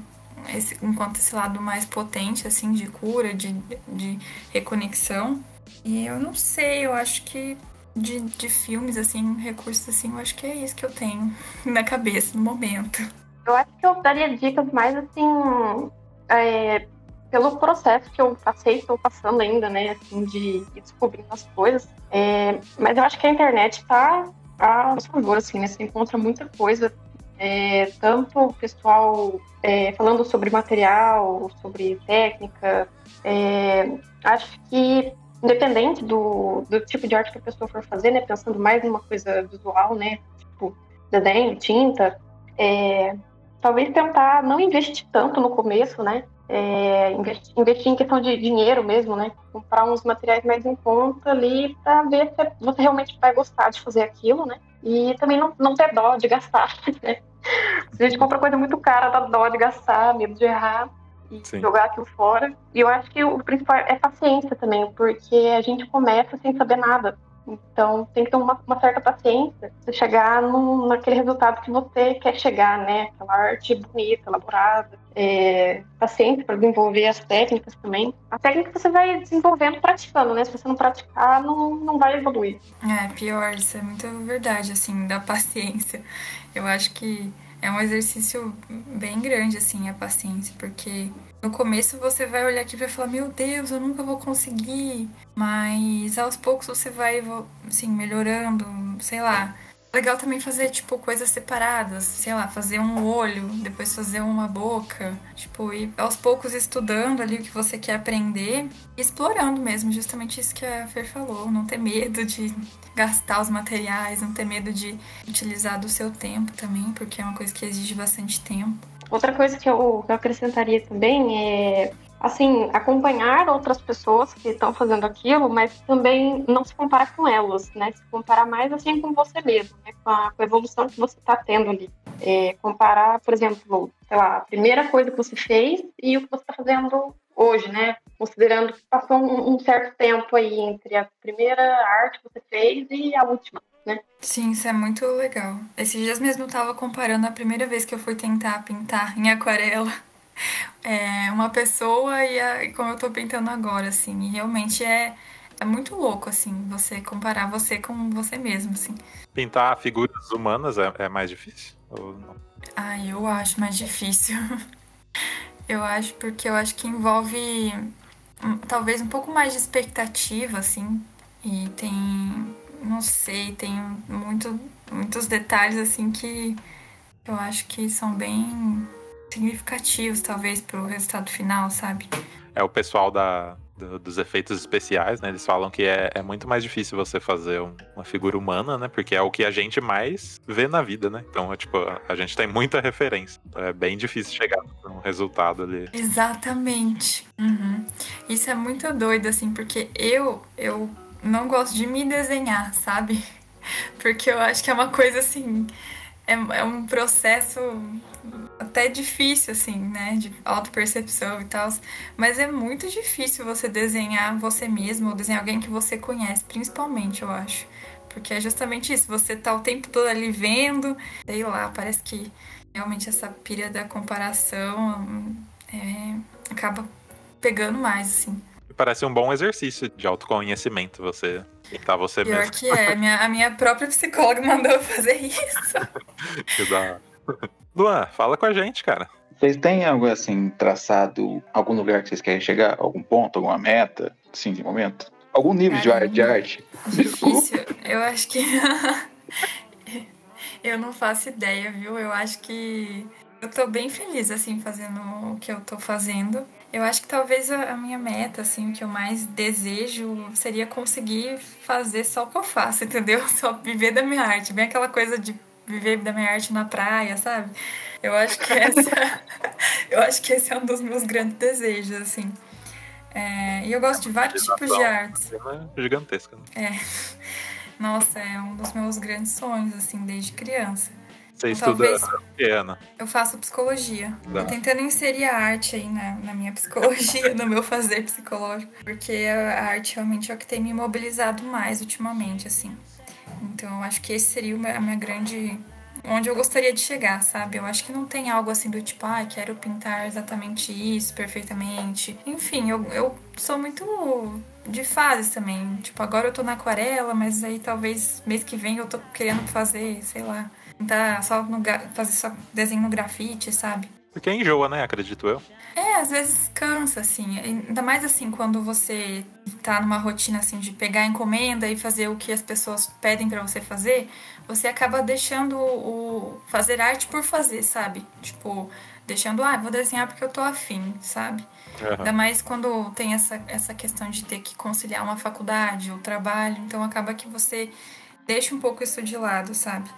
esse- enquanto esse lado mais potente, assim, de cura, de, de reconexão. E eu não sei, eu acho que de, de filmes, assim, recursos assim, eu acho que é isso que eu tenho <laughs> na cabeça no momento. Eu acho que eu daria dicas mais assim, é, pelo processo que eu passei, estou passando ainda, né, assim, de ir descobrindo as coisas. É, mas eu acho que a internet tá a favor, assim, né, você encontra muita coisa, é, tanto o pessoal é, falando sobre material, sobre técnica. é, acho que independente do, do tipo de arte que a pessoa for fazer, né, pensando mais numa coisa visual, né, tipo desenho, tinta, é, talvez tentar não investir tanto no começo, né? É, investir, investir em questão de dinheiro mesmo, né? Comprar uns materiais mais em conta ali para ver se você realmente vai gostar de fazer aquilo, né? E também não, não ter dó de gastar, <laughs> né? Se a gente compra coisa muito cara, dá dó de gastar, medo de errar e Sim. jogar aquilo fora. E eu acho que o principal é paciência também, porque a gente começa sem saber nada. Então tem que ter uma, uma certa paciência para chegar num, naquele resultado que você quer chegar, né? Aquela arte bonita, elaborada. É, paciência para desenvolver as técnicas também. A técnica você vai desenvolvendo praticando, né? Se você não praticar, não, não vai evoluir. É, pior, isso é muito verdade, assim, da paciência. Eu acho que é um exercício bem grande, assim, a paciência, porque no começo você vai olhar aqui e vai falar, meu Deus, eu nunca vou conseguir. Mas aos poucos você vai, assim, melhorando, sei lá. Legal também fazer, tipo, coisas separadas, sei lá, fazer um olho, depois fazer uma boca, tipo, e aos poucos estudando ali o que você quer aprender e explorando mesmo, justamente isso que a Fer falou, não ter medo de gastar os materiais, não ter medo de utilizar do seu tempo também, porque é uma coisa que exige bastante tempo. Outra coisa que eu, que eu acrescentaria também é, assim, acompanhar outras pessoas que estão fazendo aquilo, mas também não se comparar com elas, né? Se comparar mais, assim, com você mesmo, né? Com a, com a evolução que você está tendo ali. É, comparar, por exemplo, sei lá, a primeira coisa que você fez e o que você está fazendo hoje, né? Considerando que passou um, um certo tempo aí entre a primeira arte que você fez e a última. Sim, isso é muito legal. Esses dias mesmo eu tava comparando a primeira vez que eu fui tentar pintar em aquarela. <laughs> É, uma pessoa e, a, e como eu tô pintando agora, assim. E realmente é, é muito louco, assim, você comparar você com você mesmo, assim. Pintar figuras humanas é, é mais difícil? Ou não? Ai, eu acho mais difícil. <laughs> eu acho porque eu acho que envolve hum, talvez um pouco mais de expectativa, assim. E tem, não sei, tem muito, muitos detalhes assim que eu acho que são bem significativos, talvez, pro resultado final, sabe? É o pessoal da, do- dos efeitos especiais, né? Eles falam que é, é muito mais difícil você fazer um- uma figura humana, né? Porque é o que a gente mais vê na vida, né? Então, é, tipo, a, a gente tem muita referência. Então, é bem difícil chegar num resultado ali. Exatamente. Uhum. Isso é muito doido, assim, porque eu, eu não gosto de me desenhar, sabe? <laughs> Porque eu acho que é uma coisa assim. É, é um processo até difícil, assim, né? De autopercepção e tal. Mas é muito difícil você desenhar você mesmo ou desenhar alguém que você conhece, principalmente, eu acho. Porque é justamente isso, você tá o tempo todo ali vendo, sei lá, parece que realmente essa pilha da comparação é, acaba pegando mais, assim. Parece um bom exercício de autoconhecimento, você tentar você Pior mesmo. que é, a minha, a minha própria psicóloga <laughs> mandou eu fazer isso. <laughs> Que dá- Luan, fala com a gente, cara. Vocês têm algo assim traçado, algum lugar que vocês querem chegar? Algum ponto, alguma meta, assim, de momento? Algum nível de Caramba. arte, de arte? Difícil. Eu acho que. <laughs> eu não faço ideia, viu? Eu acho que. Eu tô bem feliz, assim, fazendo o que eu tô fazendo. Eu acho que talvez a minha meta, assim, o que eu mais desejo seria conseguir fazer só o que eu faço, <laughs> entendeu? Só viver da minha arte. Bem aquela coisa de viver da minha arte na praia, sabe? Eu acho que <laughs> essa. <laughs> eu acho que esse é um dos meus grandes desejos, assim. É, e eu gosto de vários tipos de artes. Cena gigantesca. né? Nossa, é um dos meus grandes sonhos, assim, desde criança. Você Então, estuda talvez- o quê, Ana? Eu faço psicologia. Tô tentando inserir a arte aí na, na minha <laughs> psicologia, no meu fazer psicológico. Porque a arte realmente é o que tem me mobilizado mais ultimamente, assim. Então eu acho que esse seria a minha grande. Onde eu gostaria de chegar, sabe? Eu acho que não tem algo assim do tipo, ah, quero pintar exatamente isso perfeitamente. Enfim, eu, eu sou muito de fases também. Tipo, agora eu tô na aquarela, mas aí talvez mês que vem eu tô querendo fazer, sei lá, pintar só no, fazer só desenho no grafite, sabe? Porque enjoa, né? Acredito eu. É, às vezes cansa, assim. Ainda mais assim quando você tá numa rotina assim de pegar encomenda e fazer o que as pessoas pedem pra você fazer, você acaba deixando o fazer arte por fazer, sabe? Tipo, deixando, ah, vou desenhar porque eu tô afim, sabe? Ainda mais quando tem essa, essa questão de ter que conciliar uma faculdade, o trabalho, então acaba que você deixa um pouco isso de lado, sabe?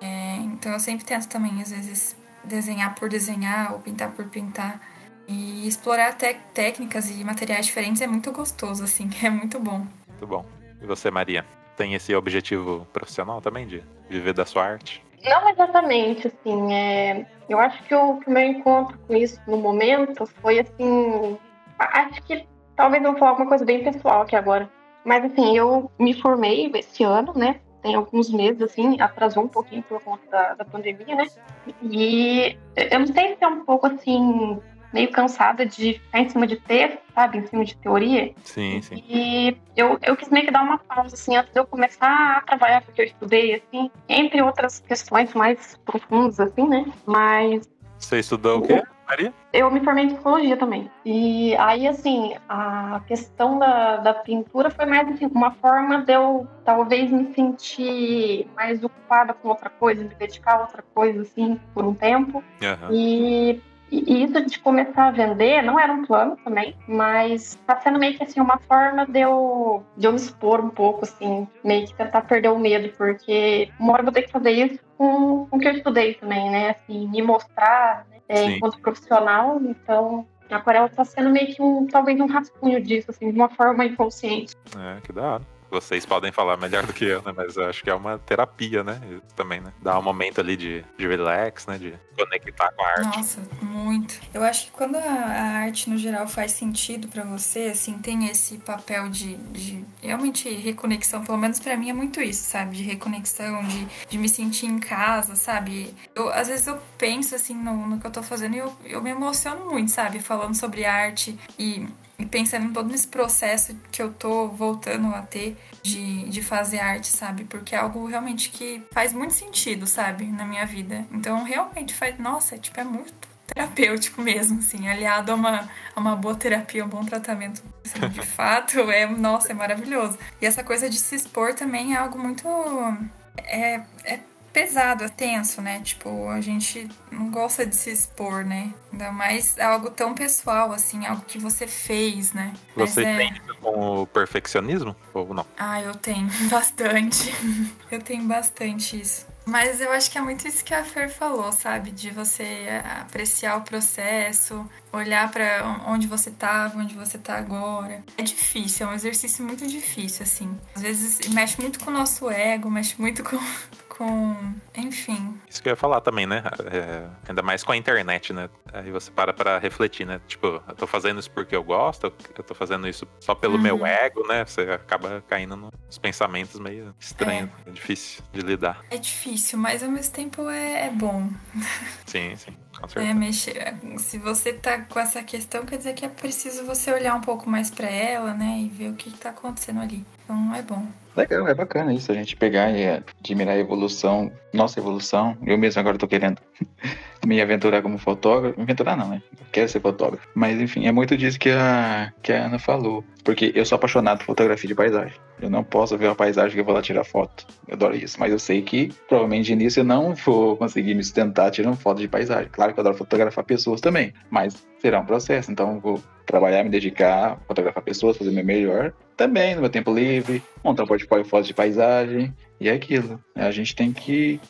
É, então eu sempre tento também, às vezes, desenhar por desenhar ou pintar por pintar. E explorar técnicas e materiais diferentes é muito gostoso, assim, <laughs> é muito bom. Muito bom. E você, Maria? Tem esse objetivo profissional também de viver da sua arte? Não exatamente, assim, é... eu acho que o, que o meu encontro com isso no momento foi assim. a- Acho que talvez eu vou falar alguma coisa bem pessoal aqui agora. Mas assim, eu me formei esse ano, né? Tem alguns meses, assim, atrasou um pouquinho por conta da, da pandemia, né? E eu não sei se é um pouco assim, meio cansada de ficar em cima de texto, sabe? Em cima de teoria. Sim, sim. E eu, eu quis meio que dar uma pausa, assim, antes de eu começar a trabalhar, porque eu estudei, assim, entre outras questões mais profundas, assim, né? Mas Você estudou o quê, Maria? eu me formei em psicologia também. E aí, assim, a questão da, da pintura foi mais assim, uma forma de eu talvez me sentir mais ocupada com outra coisa, me dedicar a outra coisa, assim, por um tempo. Aham. E, e isso de começar a vender não era um plano também, mas tá sendo meio que assim uma forma de eu, de eu me expor um pouco, assim, meio que tentar perder o medo, porque uma hora eu vou ter que fazer isso com, com o que eu estudei também, né? Assim, me mostrar né, é, enquanto profissional, então. A aquarela tá sendo meio que um, talvez um rascunho disso, assim, de uma forma inconsciente. É, que da hora. Vocês podem falar melhor do que eu, né? Mas eu acho que é uma terapia, né? Isso também, né? Dá um momento ali de, de relax, né? De conectar com a arte. Nossa, muito. Eu acho que quando a, a arte no geral faz sentido pra você, assim, tem esse papel de, de realmente reconexão, pelo menos pra mim é muito isso, sabe? De reconexão, de, de me sentir em casa, sabe? Eu, às vezes eu penso, assim, no, no que eu tô fazendo e eu, eu me emociono muito, sabe? Falando sobre arte e, e pensando em todo esse processo que eu tô voltando a ter de, de fazer arte, sabe? Porque é algo realmente que faz muito sentido, sabe? Na minha vida. Então, realmente faz. Nossa, tipo, é muito terapêutico mesmo, assim, aliado a uma, a uma boa terapia, um bom tratamento, assim, de <laughs> fato, é, nossa, é maravilhoso. E essa coisa de se expor também é algo muito, é, é pesado, é tenso, né? Tipo, a gente não gosta de se expor, né? Ainda mais algo tão pessoal, assim, algo que você fez, né? Você é... tem com o perfeccionismo ou não? Ah, eu tenho <laughs> bastante. eu tenho bastante isso. Mas eu acho que é muito isso que a Fer falou, sabe? De você é, apreciar o processo, olhar para onde você tava, onde você tá agora. É difícil, é um exercício muito difícil, assim. Às vezes mexe muito com o nosso ego, mexe muito com. Com enfim. Isso que eu ia falar também, né? É, ainda mais com a internet, né? Aí você para pra refletir, né? Tipo, eu tô fazendo isso porque eu gosto, eu tô fazendo isso só pelo Uhum. meu ego, né? Você acaba caindo nos pensamentos meio estranhos. É, difícil de lidar. É difícil, mas ao mesmo tempo é, é bom. Sim, sim. Com É, mexer. Se você tá com essa questão, quer dizer que é preciso você olhar um pouco mais pra ela, né? E ver o que, que tá acontecendo ali. Então é bom. Legal, é bacana isso, a gente pegar e admirar a evolução, nossa evolução. Eu mesmo agora tô querendo <laughs> me aventurar como fotógrafo. Aventurar não, né? Quero ser fotógrafo. Mas enfim, é muito disso que a, que a Ana falou. Porque eu sou apaixonado por fotografia de paisagem. Eu não posso ver uma paisagem que eu vou lá tirar foto. Eu adoro isso. Mas eu sei que provavelmente de início eu não vou conseguir me sustentar tirando foto de paisagem. Claro que eu adoro fotografar pessoas também. Mas será um processo. Então eu vou trabalhar, me dedicar, fotografar pessoas, fazer meu melhor. Também no meu tempo livre, montar um portfólio de fotos de paisagem. E é aquilo. A gente tem que.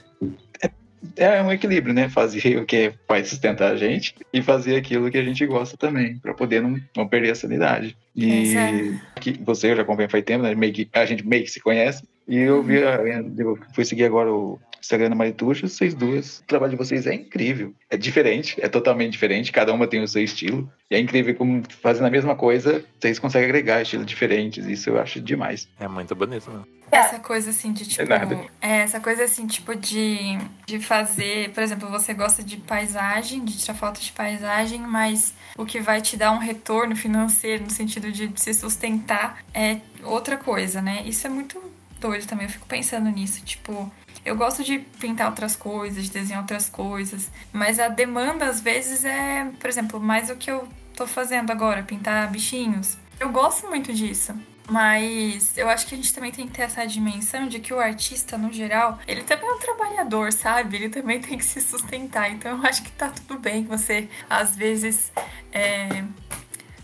É, é um equilíbrio, né? Fazer o que vai sustentar a gente e fazer aquilo que a gente gosta também, para poder não, não perder a sanidade. E Exato. que você eu já acompanha faz tempo, né? Meio que, a gente meio que se conhece. E eu vi, eu fui seguir agora o Instagram da Marituxa, vocês duas. O trabalho de vocês é incrível. É diferente, é totalmente diferente, cada uma tem o seu estilo. E é incrível como fazendo a mesma coisa, vocês conseguem agregar estilos diferentes. Isso eu acho demais. É muito bonito, né? Essa coisa assim de tipo. nada. É, essa coisa assim, tipo, de, de fazer. Por exemplo, você gosta de paisagem, de tirar foto de paisagem, mas o que vai te dar um retorno financeiro no sentido de se sustentar é outra coisa, né? Isso é muito doido também. Eu fico pensando nisso. Tipo, eu gosto de pintar outras coisas, de desenhar outras coisas, mas a demanda às vezes é, por exemplo, mais o que eu tô fazendo agora, pintar bichinhos. Eu gosto muito disso. Mas eu acho que a gente também tem que ter essa dimensão de que o artista, no geral, ele também é um trabalhador, sabe? Ele também tem que se sustentar. Então eu acho que tá tudo bem você, às vezes, é,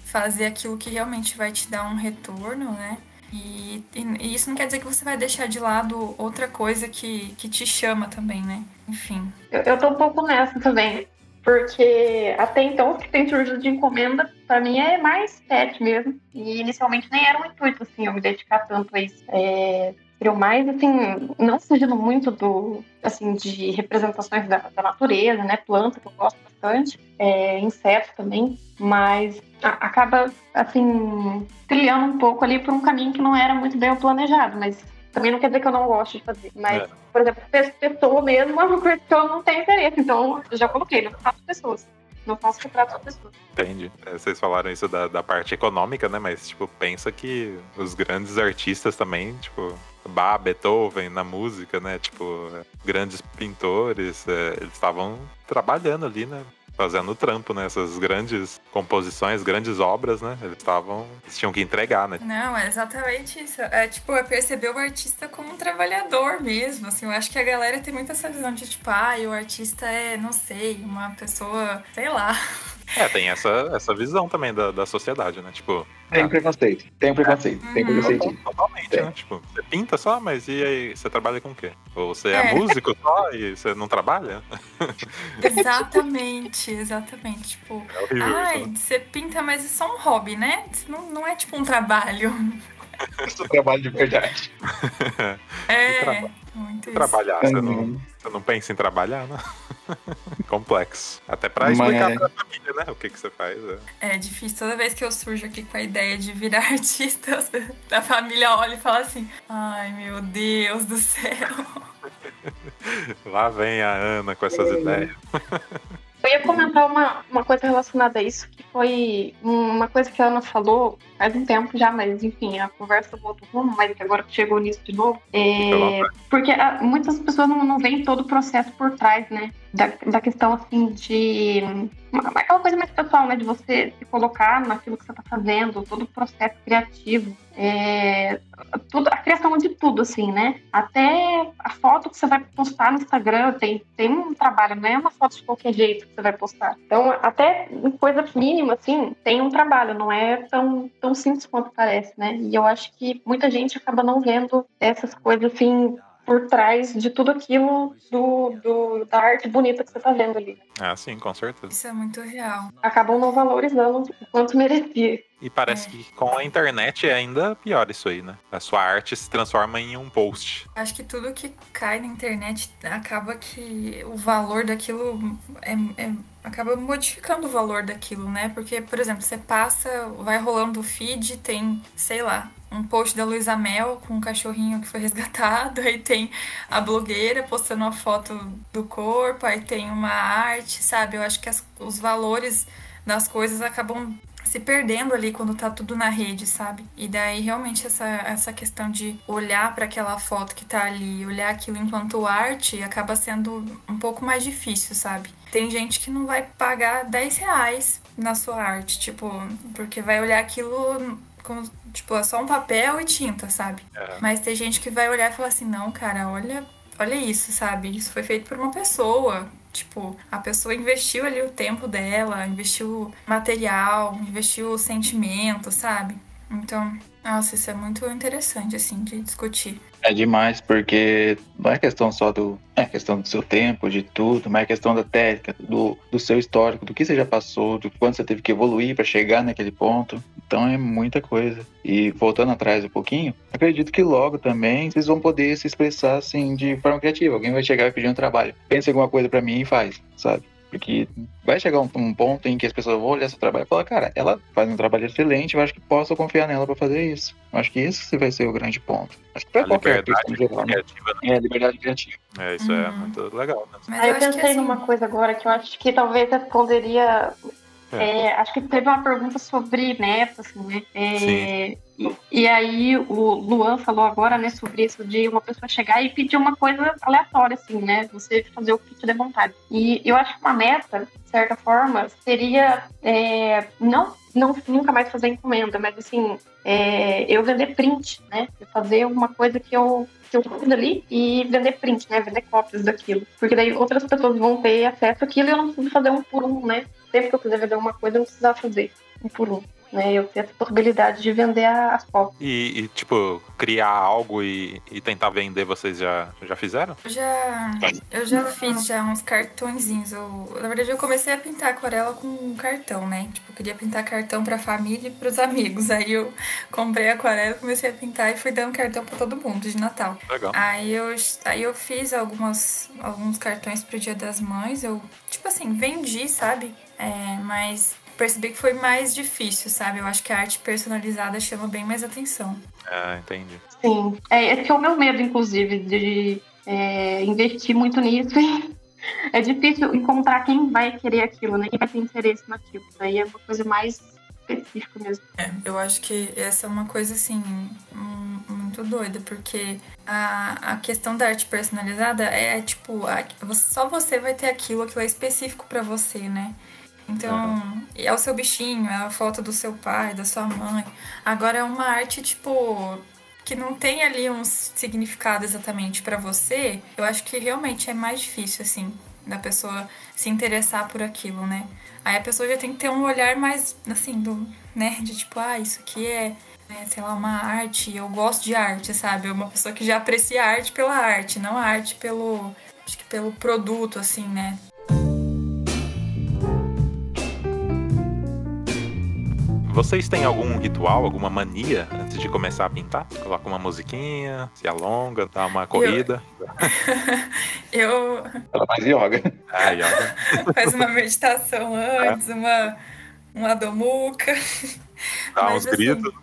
fazer aquilo que realmente vai te dar um retorno, né? E, e- isso não quer dizer que você vai deixar de lado outra coisa que, que te chama também, né? Enfim. Eu, eu tô um pouco nessa também. Porque até então o que tem surgido de encomenda, pra mim, é mais pet mesmo. E inicialmente nem era um intuito, assim, eu me dedicar tanto a isso. É, eu mais, assim, não fugindo muito do, assim, de representações da, da natureza, né? Planta, que eu gosto bastante. É, inseto também. Mas a- acaba, assim, trilhando um pouco ali por um caminho que não era muito bem planejado. Mas também não quer dizer que eu não gosto de fazer. Mas É. por exemplo, pe- pessoa mesmo é uma coisa que eu não tenho interesse. Então, eu já coloquei, não faço pessoas. Não faço retrato de pessoas. Entendi. É, Vocês falaram isso da, da parte econômica, né? Mas, tipo, pensa que os grandes artistas também, tipo, Bach, Beethoven na música, né? Tipo, grandes pintores, é, eles estavam trabalhando ali, né? Fazendo o trampo, né? Essas grandes composições, grandes obras, né? Eles estavam. Eles tinham que entregar, né? Não, é exatamente isso. É tipo, é perceber o artista como um trabalhador mesmo. Assim, eu acho que a galera tem muito essa visão de tipo, ah, o artista é, não sei, uma pessoa, sei lá. <laughs> <laughs> É, tem essa, essa visão também da, da sociedade, né? Tipo, Tem preconceito, tem preconceito, tem Uhum. preconceito. totalmente, Tem. né? Tipo, você pinta só, mas e aí, você trabalha com o quê? Ou você É. é músico só e você não trabalha? <laughs> <laughs> Exatamente, exatamente. Tipo, É horrível ai, isso, né? você pinta, mas é um hobby, né? Não, não é tipo um trabalho. Isso é trabalho de verdade. É, muito isso. Trabalhar, você Uhum. não, você não pensa em trabalhar, né? <laughs> Complexo. Até pra Mas- explicar pra família, né? O que, que você faz. É. É difícil. Toda vez que eu surjo aqui com a ideia de virar <laughs> artista, a família olha e fala assim: ai meu Deus do céu. <laughs> Lá vem a Ana com essas É. ideias. Eu ia comentar uma, uma coisa relacionada a isso, que foi uma coisa que a Ana falou faz um tempo já, mas enfim, a conversa voltou rumo, mas que agora chegou nisso de novo. É, porque ah, muitas pessoas não, não veem todo o processo por trás, né? Da, da questão assim de aquela coisa mais pessoal, né? De você se colocar naquilo que você está fazendo, todo o processo criativo, é, tudo, a criação de tudo, assim, né? Até a foto que você vai postar no Instagram tem, tem um trabalho, não é uma foto de qualquer jeito que você vai postar. Então, até coisa mínima, assim, tem um trabalho, não é tão, tão simples quanto parece, né? E eu acho que muita gente acaba não vendo essas coisas, assim, por trás de tudo aquilo do, do, da arte bonita que você tá vendo ali. Ah, sim, com certeza. Isso é muito real. Acabam não valorizando o quanto merecia. E parece é. que com a internet é ainda pior isso aí, né? A sua arte se transforma em um post. Acho que tudo que cai na internet acaba que o valor daquilo é, é acaba modificando o valor daquilo, né? Porque, por exemplo, você passa, vai rolando o feed, tem, sei lá, um post da Luísa Mel com um cachorrinho que foi resgatado, <laughs> aí tem a blogueira postando uma foto do corpo, aí tem uma arte, sabe? Eu acho que as, os valores das coisas acabam se perdendo ali quando tá tudo na rede, sabe? E daí realmente essa, essa questão de olhar para aquela foto que tá ali, olhar aquilo enquanto arte, acaba sendo um pouco mais difícil, sabe? Tem gente que não vai pagar 10 reais na sua arte, tipo, porque vai olhar aquilo como, tipo, é só um papel e tinta, sabe? É. Mas tem gente que vai olhar e falar assim, não, cara, olha, olha isso, sabe? Isso foi feito por uma pessoa. Tipo, a pessoa investiu ali o tempo dela, investiu material, investiu sentimento, sabe? Então, nossa, isso é muito interessante, assim, de discutir. É demais, porque não é questão só do. É questão do seu tempo, de tudo, mas é questão da técnica, do, do seu histórico, do que você já passou, do quanto você teve que evoluir para chegar naquele ponto. Então é muita coisa. E voltando atrás um pouquinho, acredito que logo também vocês vão poder se expressar assim de forma criativa. Alguém vai chegar e pedir um trabalho. Pensa alguma coisa para mim e faz, sabe? Porque vai chegar um, um, ponto em que as pessoas vão olhar seu trabalho e falar, cara, ela faz um trabalho excelente, eu acho que posso confiar nela para fazer isso. Eu acho que esse vai ser o grande ponto. Acho que pra a qualquer artista geral, né? né? É, liberdade criativa. É, isso é uhum. é muito legal. Né? Aí eu pensei assim... numa coisa agora que eu acho que talvez responderia é. É, acho que teve uma pergunta sobre metas, né? É, e, e, aí o Luan falou agora, né, sobre isso de uma pessoa chegar e pedir uma coisa aleatória, assim, né? Você fazer o que te der vontade. E eu acho que uma meta, de certa forma, seria é, não, não nunca mais fazer encomenda, mas assim, é, eu vender print, né? Eu fazer uma coisa que eu que eu fiz ali e vender print, né? Vender cópias daquilo. Porque daí outras pessoas vão ter acesso àquilo e eu não preciso fazer um por um, né? Sempre que eu quiser vender uma coisa, eu não precisava fazer um por um né? Eu ter essa possibilidade de vender as fotos. E, e, tipo, criar algo e, e, tentar vender, vocês já, já fizeram? Eu já, eu já fiz já uns cartõezinhos. Eu, na verdade, eu comecei a pintar aquarela com um cartão, né? Tipo, eu queria pintar cartão pra família e pros amigos. Aí eu comprei aquarela, comecei a pintar e fui dando cartão pra todo mundo de Natal. Legal. Aí eu, aí eu fiz algumas, alguns cartões pro Dia das Mães. Eu, tipo assim, vendi, sabe? É, mas percebi que foi mais difícil, sabe? Eu acho que a arte personalizada chama bem mais atenção. Ah, entendi. Sim, é, esse é o meu medo, inclusive, de é, investir muito nisso. <laughs> é difícil encontrar quem vai querer aquilo, né? Quem vai ter interesse naquilo. Daí é uma coisa mais específica mesmo. É, eu acho que essa é uma coisa, assim, muito doida, porque a, a questão da arte personalizada é, tipo, a, só você vai ter aquilo, aquilo é específico para você, né? Então, uhum. é o seu bichinho, é a foto do seu pai, da sua mãe. Agora é uma arte, tipo, que não tem ali um significado exatamente para você. Eu acho que realmente é mais difícil, assim, da pessoa se interessar por aquilo, né? Aí a pessoa já tem que ter um olhar mais, assim, do, né? De tipo, ah, isso aqui é, é sei lá, uma arte, eu gosto de arte, sabe? É uma pessoa que já aprecia a arte pela arte, não a arte pelo, acho que pelo produto, assim, né? Vocês têm algum ritual, alguma mania antes de começar a pintar? Coloca uma musiquinha, se alonga, dá uma corrida. Eu. <laughs> eu... Ela faz yoga. Ah, yoga. <laughs> faz uma meditação antes, é. uma, uma domuca. Dá Mas, uns assim, gritos.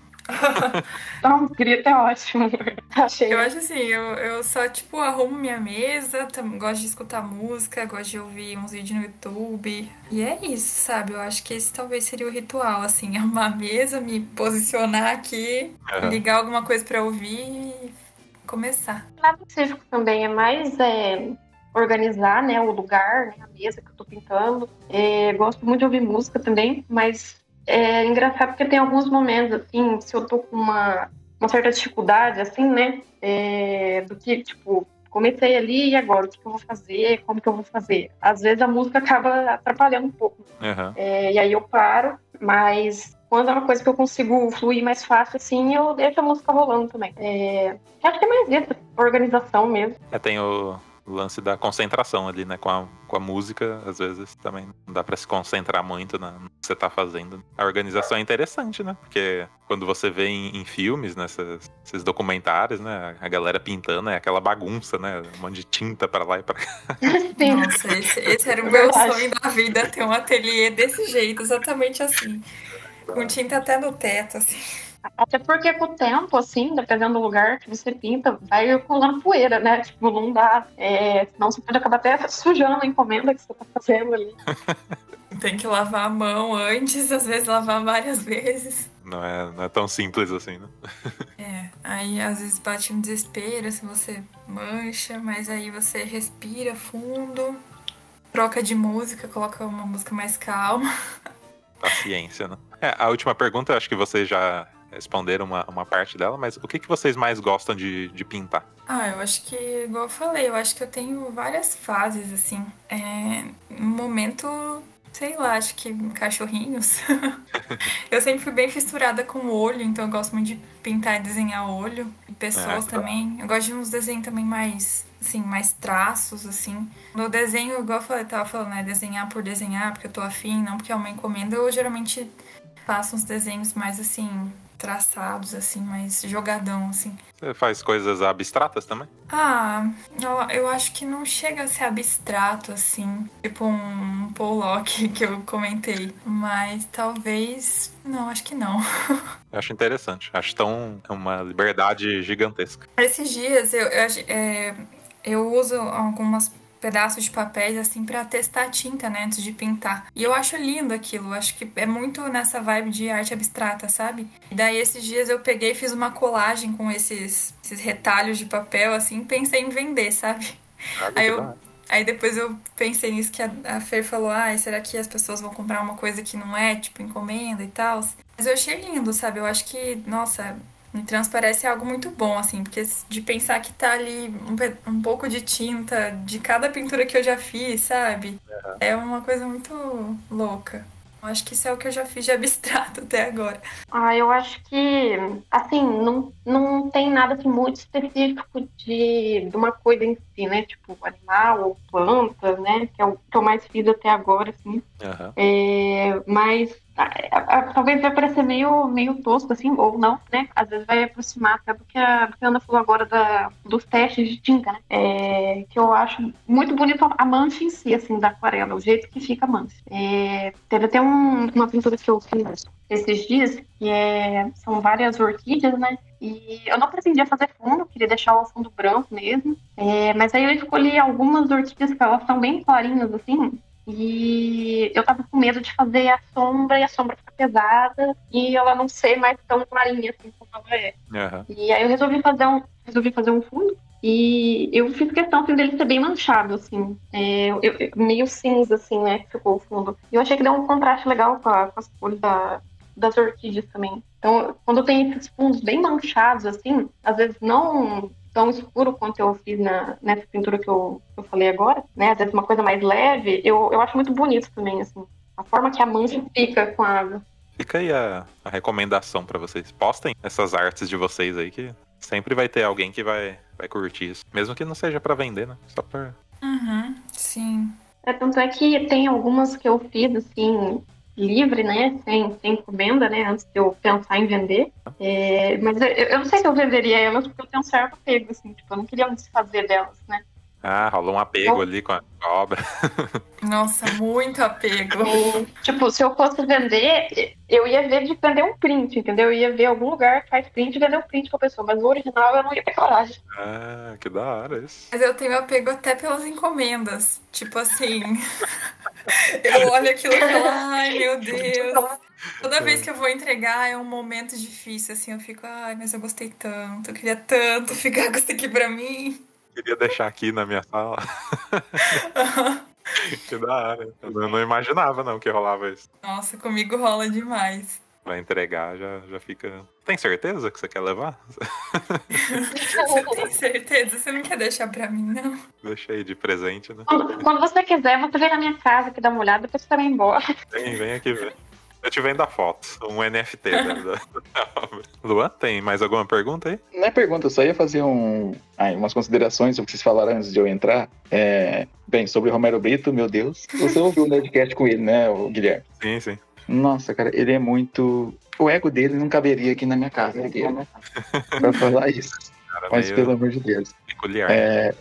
Um grito é ótimo. <laughs> Achei. Eu acho assim, eu, eu só, tipo, arrumo minha mesa, gosto de escutar música, gosto de ouvir uns vídeos no YouTube. E é isso, sabe? Eu acho que esse talvez seria o ritual, assim, <laughs> arrumar a mesa, me posicionar aqui, uhum. ligar alguma coisa pra ouvir e começar. Nada específico também, é mais é, organizar, né, o lugar, né, a mesa que eu tô pintando. É, gosto muito de ouvir música também, mas é engraçado porque tem alguns momentos, assim, se eu tô com uma, uma certa dificuldade, assim, né, é, do que, tipo, comecei ali e agora, o que eu vou fazer, como que eu vou fazer? Às vezes a música acaba atrapalhando um pouco. Uhum. É, e aí eu paro, mas quando é uma coisa que eu consigo fluir mais fácil, assim, eu deixo a música rolando também. É, acho que é mais isso, organização mesmo. É, tem o lance da concentração ali, né? Com a, com a música, às vezes também não dá pra se concentrar muito na, no que você tá fazendo. A organização é interessante, né? Porque quando você vê em, em filmes, nesses né, documentários, né? A galera pintando é aquela bagunça, né? Um monte de tinta pra lá e pra cá. <laughs> Nossa, esse, esse era o meu sonho da vida, ter um ateliê desse jeito, exatamente assim. Com tinta até no teto, assim. Até porque com o tempo, assim, dependendo do lugar que você pinta, vai acumulando poeira, né? Tipo, não dá. É, senão você pode acabar até sujando a encomenda que você tá fazendo ali. <laughs> Tem que lavar a mão antes, às vezes lavar várias vezes. Não é, não é tão simples assim, né? <laughs> É, aí às vezes bate um desespero se você mancha, mas aí você respira fundo, troca de música, coloca uma música mais calma. Paciência, né? É, a última pergunta, acho que vocês já responderam uma, uma parte dela, mas o que, que vocês mais gostam de, de pintar? Ah, eu acho que, igual eu falei, eu acho que eu tenho várias fases, assim. É, um momento, sei lá, acho que cachorrinhos. <laughs> eu sempre fui bem fissurada com o olho, então eu gosto muito de pintar e desenhar olho. E pessoas Ah, tá. também. Eu gosto de uns desenhos também mais, assim, mais traços, assim. No desenho, igual eu falei, tava falando, né? Desenhar por desenhar, porque eu tô afim, não porque é uma encomenda. Eu geralmente faço uns desenhos mais, assim, traçados, assim, mais jogadão, assim. Você faz coisas abstratas também? Ah, eu, eu acho que não chega a ser abstrato, assim. Tipo um Pollock <laughs> que eu comentei. Mas talvez. Não, acho que não. <laughs> Eu acho interessante. Acho tão uma liberdade gigantesca. Esses dias eu, eu, é, eu uso algumas pedaços de papéis assim pra testar a tinta, né, antes de pintar. E eu acho lindo aquilo, eu acho que é muito nessa vibe de arte abstrata, sabe? E daí esses dias eu peguei e fiz uma colagem com esses, esses retalhos de papel assim, pensei em vender, sabe? Aí eu, aí depois eu pensei nisso que a, a Fer falou, ai, será que as pessoas vão comprar uma coisa que não é, tipo, encomenda e tal? Mas eu achei lindo, sabe? Eu acho que, nossa, me transparece algo muito bom, assim, porque de pensar que tá ali um, um pouco de tinta de cada pintura que eu já fiz, sabe? É uma coisa muito louca. Eu acho que isso é o que eu já fiz de <laughs> abstrato até agora. Ah, eu acho que, assim, não, não tem nada assim, muito específico de, de uma coisa em si, né? Tipo, animal ou planta, né? Que é o que eu mais fiz até agora, assim. Aham. É, mas talvez vai parecer meio, meio tosco, assim, ou não, né? Às vezes vai aproximar até do que a Ana falou agora da, dos testes de tinta, né? É, que eu acho muito bonito a mancha em si, assim, da aquarela, o jeito que fica a mancha. É, teve até um- uma pintura que eu fiz esses dias, que é, são várias orquídeas, né? E eu não pretendia fazer fundo, queria deixar o fundo branco mesmo. É, mas aí eu escolhi algumas orquídeas que elas são bem clarinhas, assim, e eu tava com medo de fazer a sombra e a sombra ficar pesada e ela não ser mais tão clarinha assim como ela é. Aham. E aí eu resolvi fazer um, resolvi fazer um fundo e eu fiz questão assim, dele ser bem manchado, assim. É, eu- eu- meio cinza, assim, né? que Ficou o fundo. E eu achei que deu um contraste legal com, a- com as cores da- das orquídeas também. Então, quando tem esses fundos bem manchados, assim, às vezes não tão escuro quanto eu fiz na, nessa pintura que eu, que eu falei agora, né? Às vezes uma coisa mais leve, eu, eu acho muito bonito também, assim. A forma que a mancha fica com a água. Fica aí a, a recomendação pra vocês. Postem essas artes de vocês aí que sempre vai ter alguém que vai, vai curtir isso. Mesmo que não seja pra vender, né? Só pra. Uhum, sim. É, tanto é que tem algumas que eu fiz, assim, livre, né? Sem, sem encomenda, né? Antes de eu pensar em vender. É, mas eu, eu não sei se eu venderia elas porque eu tenho um certo apego, assim. Tipo, eu não queria me desfazer delas, né? Ah, rolou um apego Bom. ali com a obra. <laughs> Nossa, muito apego. <laughs> Tipo, se eu fosse vender, eu ia ver de vender um print, entendeu? Eu ia ver algum lugar que faz print e vender um print pra pessoa. Mas o original eu não ia ter coragem. Ah, que da hora isso. Mas eu tenho apego até pelas encomendas. Tipo assim. <laughs> eu olho aquilo e falo, ai meu Deus. Toda vez que eu vou entregar é um momento difícil, assim, eu fico, ai, mas eu gostei tanto, eu queria tanto ficar com isso aqui pra mim. Queria deixar aqui na minha sala. <laughs> que da hora. Eu não imaginava, não, que rolava isso. Nossa, comigo rola demais. Vai entregar, já, já fica. Tem certeza que você quer levar? Você tem certeza? Você não quer deixar pra mim, não? Deixei de presente, né? Quando, quando você quiser, você vem na minha casa aqui dar uma olhada, depois você vai embora. Vem, vem aqui ver. Eu te vendo a foto, um NFT da, da. Luan, tem mais alguma pergunta aí? Não é pergunta, eu só ia fazer um, ai, umas considerações sobre o que vocês falaram antes de eu entrar. É, bem, sobre o Romero Brito, meu Deus. Você <laughs> ouviu o Nerdcast com ele, né, o Guilherme? Sim, sim. Nossa, cara, ele é muito. O ego dele não caberia aqui na minha casa. Aqui, né? <laughs> pra falar isso. Cara, Mas pelo amor de Deus. peculiar. É...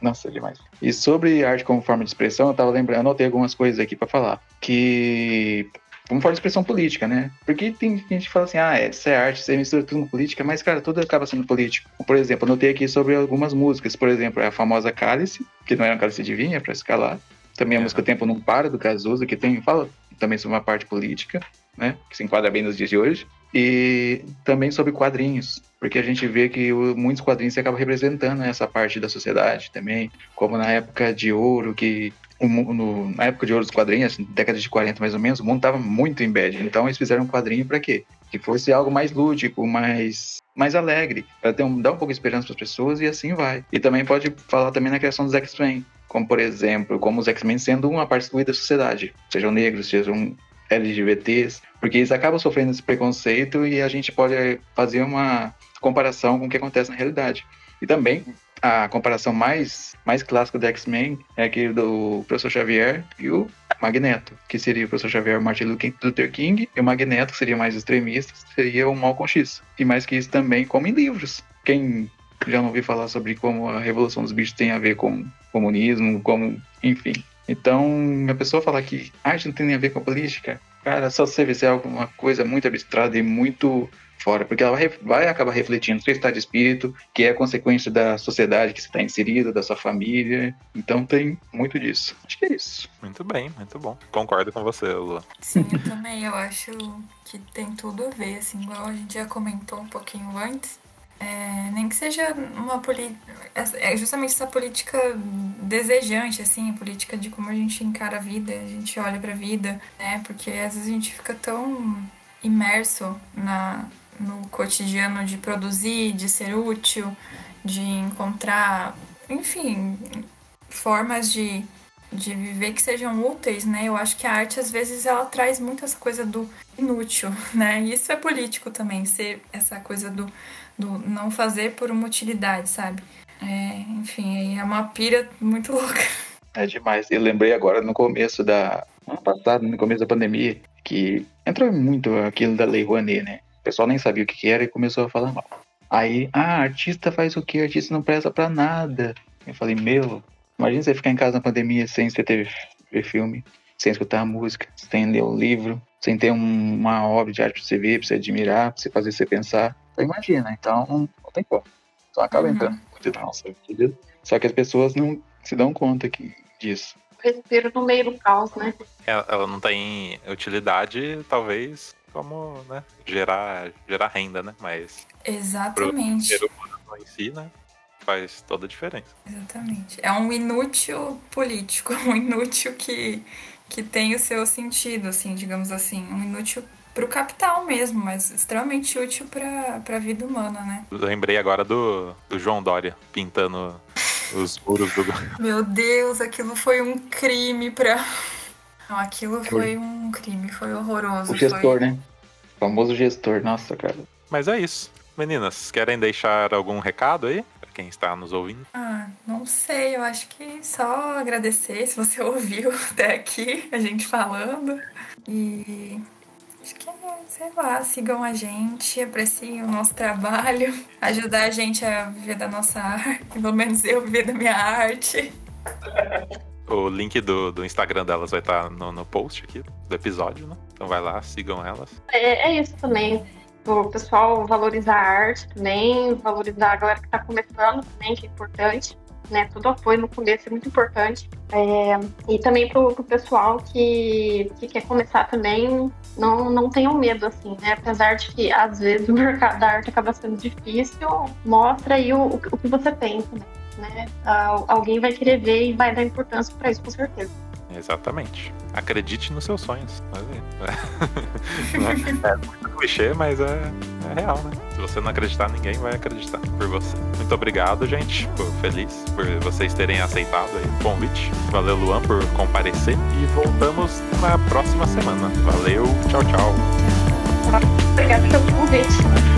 Nossa, demais. E sobre arte como forma de expressão, eu tava lembrando, anotei algumas coisas aqui pra falar. Que. Como forma de expressão política, né? Porque tem gente que fala assim, ah, é, isso é arte, você mistura tudo com política, mas, cara, tudo acaba sendo político. Por exemplo, eu anotei aqui sobre algumas músicas. Por exemplo, a famosa Cálice, que não era um cálice de vinho, é pra escalar. Também a Uhum. música Tempo Não Para, do Cazuza, que tem, fala também sobre uma parte política, né? Que se enquadra bem nos dias de hoje. E também sobre quadrinhos, porque a gente vê que o- muitos quadrinhos acabam representando essa parte da sociedade também, como na época de ouro, que no- na época de ouro dos quadrinhos, assim, década de 40 mais ou menos, o mundo tava muito em bad. Então eles fizeram um quadrinho para quê? Que fosse algo mais lúdico, mais mais alegre, para um, dar um pouco de esperança para as pessoas e assim vai. E também pode falar também na criação dos X-Men, como por exemplo, como os X-Men sendo uma parte excluída da sociedade, sejam negros, sejam LGBTs, porque eles acabam sofrendo esse preconceito e a gente pode fazer uma comparação com o que acontece na realidade. E também a comparação mais, mais clássica do X-Men é aquele do Professor Xavier e o Magneto, que seria o Professor Xavier Martin Luther King, e o Magneto, que seria mais extremista, seria o Malcolm X. E mais que isso também, como em livros. Quem já não ouviu falar sobre como a Revolução dos Bichos tem a ver com comunismo, como, enfim. Então, a pessoa falar que arte não tem nem a ver com política, cara, só você se é alguma coisa muito abstrata e muito fora, porque ela vai, vai acabar refletindo no seu estado de espírito, que é consequência da sociedade que você está inserido, da sua família. Então tem muito disso. Acho que é isso. Muito bem, muito bom. Concordo com você, Luan. Sim, eu também. Eu acho que tem tudo a ver, assim, igual a gente já comentou um pouquinho antes. É, nem que seja uma política. É justamente essa política desejante, assim, a política de como a gente encara a vida, a gente olha pra vida, né? Porque às vezes a gente fica tão imerso na, no cotidiano de produzir, de ser útil, de encontrar, enfim, formas de, de viver que sejam úteis, né? Eu acho que a arte, às vezes, ela traz muito essa coisa do inútil, <laughs> né? E isso é político também, ser essa coisa do, do não fazer por uma utilidade, sabe? É, enfim, é uma pira muito <laughs> louca. É demais. Eu lembrei agora no começo da. ano passado, no começo da pandemia, que entrou muito aquilo da Lei Rouanet, né? O pessoal nem sabia o que que era e começou a falar mal. Aí, ah, artista faz o quê? Artista não presta pra nada. Eu falei, meu, imagina você ficar em casa na pandemia sem você ter ver filme, sem escutar música, sem ler um livro, sem ter um- uma obra de arte pra você ver, pra você admirar, pra você fazer você pensar. Então imagina, então não tem como. Então acaba Uhum. entrando muito na nossa vida. Só que as pessoas não se dão conta que, disso. Respiro no meio do caos, né? Ela, ela não tem utilidade, talvez, como, né, gerar, gerar renda, né? Mas Exatamente. ser humano em si, né, faz toda a diferença. Exatamente. É um inútil político, <laughs> um inútil que, que tem o seu sentido, assim, digamos assim. Um inútil pro capital mesmo, mas extremamente útil pra, pra vida humana, né? Lembrei agora do, do João Dória pintando os muros do. <laughs> Meu Deus, aquilo foi um crime pra. Não, aquilo foi um crime, foi horroroso. O gestor, foi... né? O famoso gestor, nossa, cara. Mas é isso. Meninas, querem deixar algum recado aí? Pra quem está nos ouvindo? Ah, não sei, eu acho que só agradecer se você <laughs> ouviu até aqui a gente falando. E acho que, sei lá, sigam a gente, apreciem o nosso trabalho, <laughs> ajudar a gente a viver da nossa arte, pelo menos eu viver da minha arte. <laughs> O link do, do Instagram delas vai estar no, no post aqui do episódio, né? Então vai lá, sigam elas. É, é isso também. O pessoal valorizar a arte também, valorizar a galera que tá começando também, que é importante. Né? Todo apoio no começo é muito importante. É, e também pro, pro pessoal que, que quer começar também, não, não tenham medo, assim, né? Apesar de que às vezes <laughs> o mercado da arte acaba sendo difícil, mostra aí o, o que você pensa, né? Né? Alguém vai querer ver e vai dar importância para isso, com certeza. Exatamente. Acredite nos seus sonhos. É, <laughs> é, é muito clichê, mas é, é, real, né? Se você não acreditar, ninguém vai acreditar por você. Muito obrigado, gente. Feliz por vocês terem aceitado o convite. Valeu, Luan, por comparecer. E voltamos na próxima semana. Valeu, tchau, tchau. Obrigada pelo convite.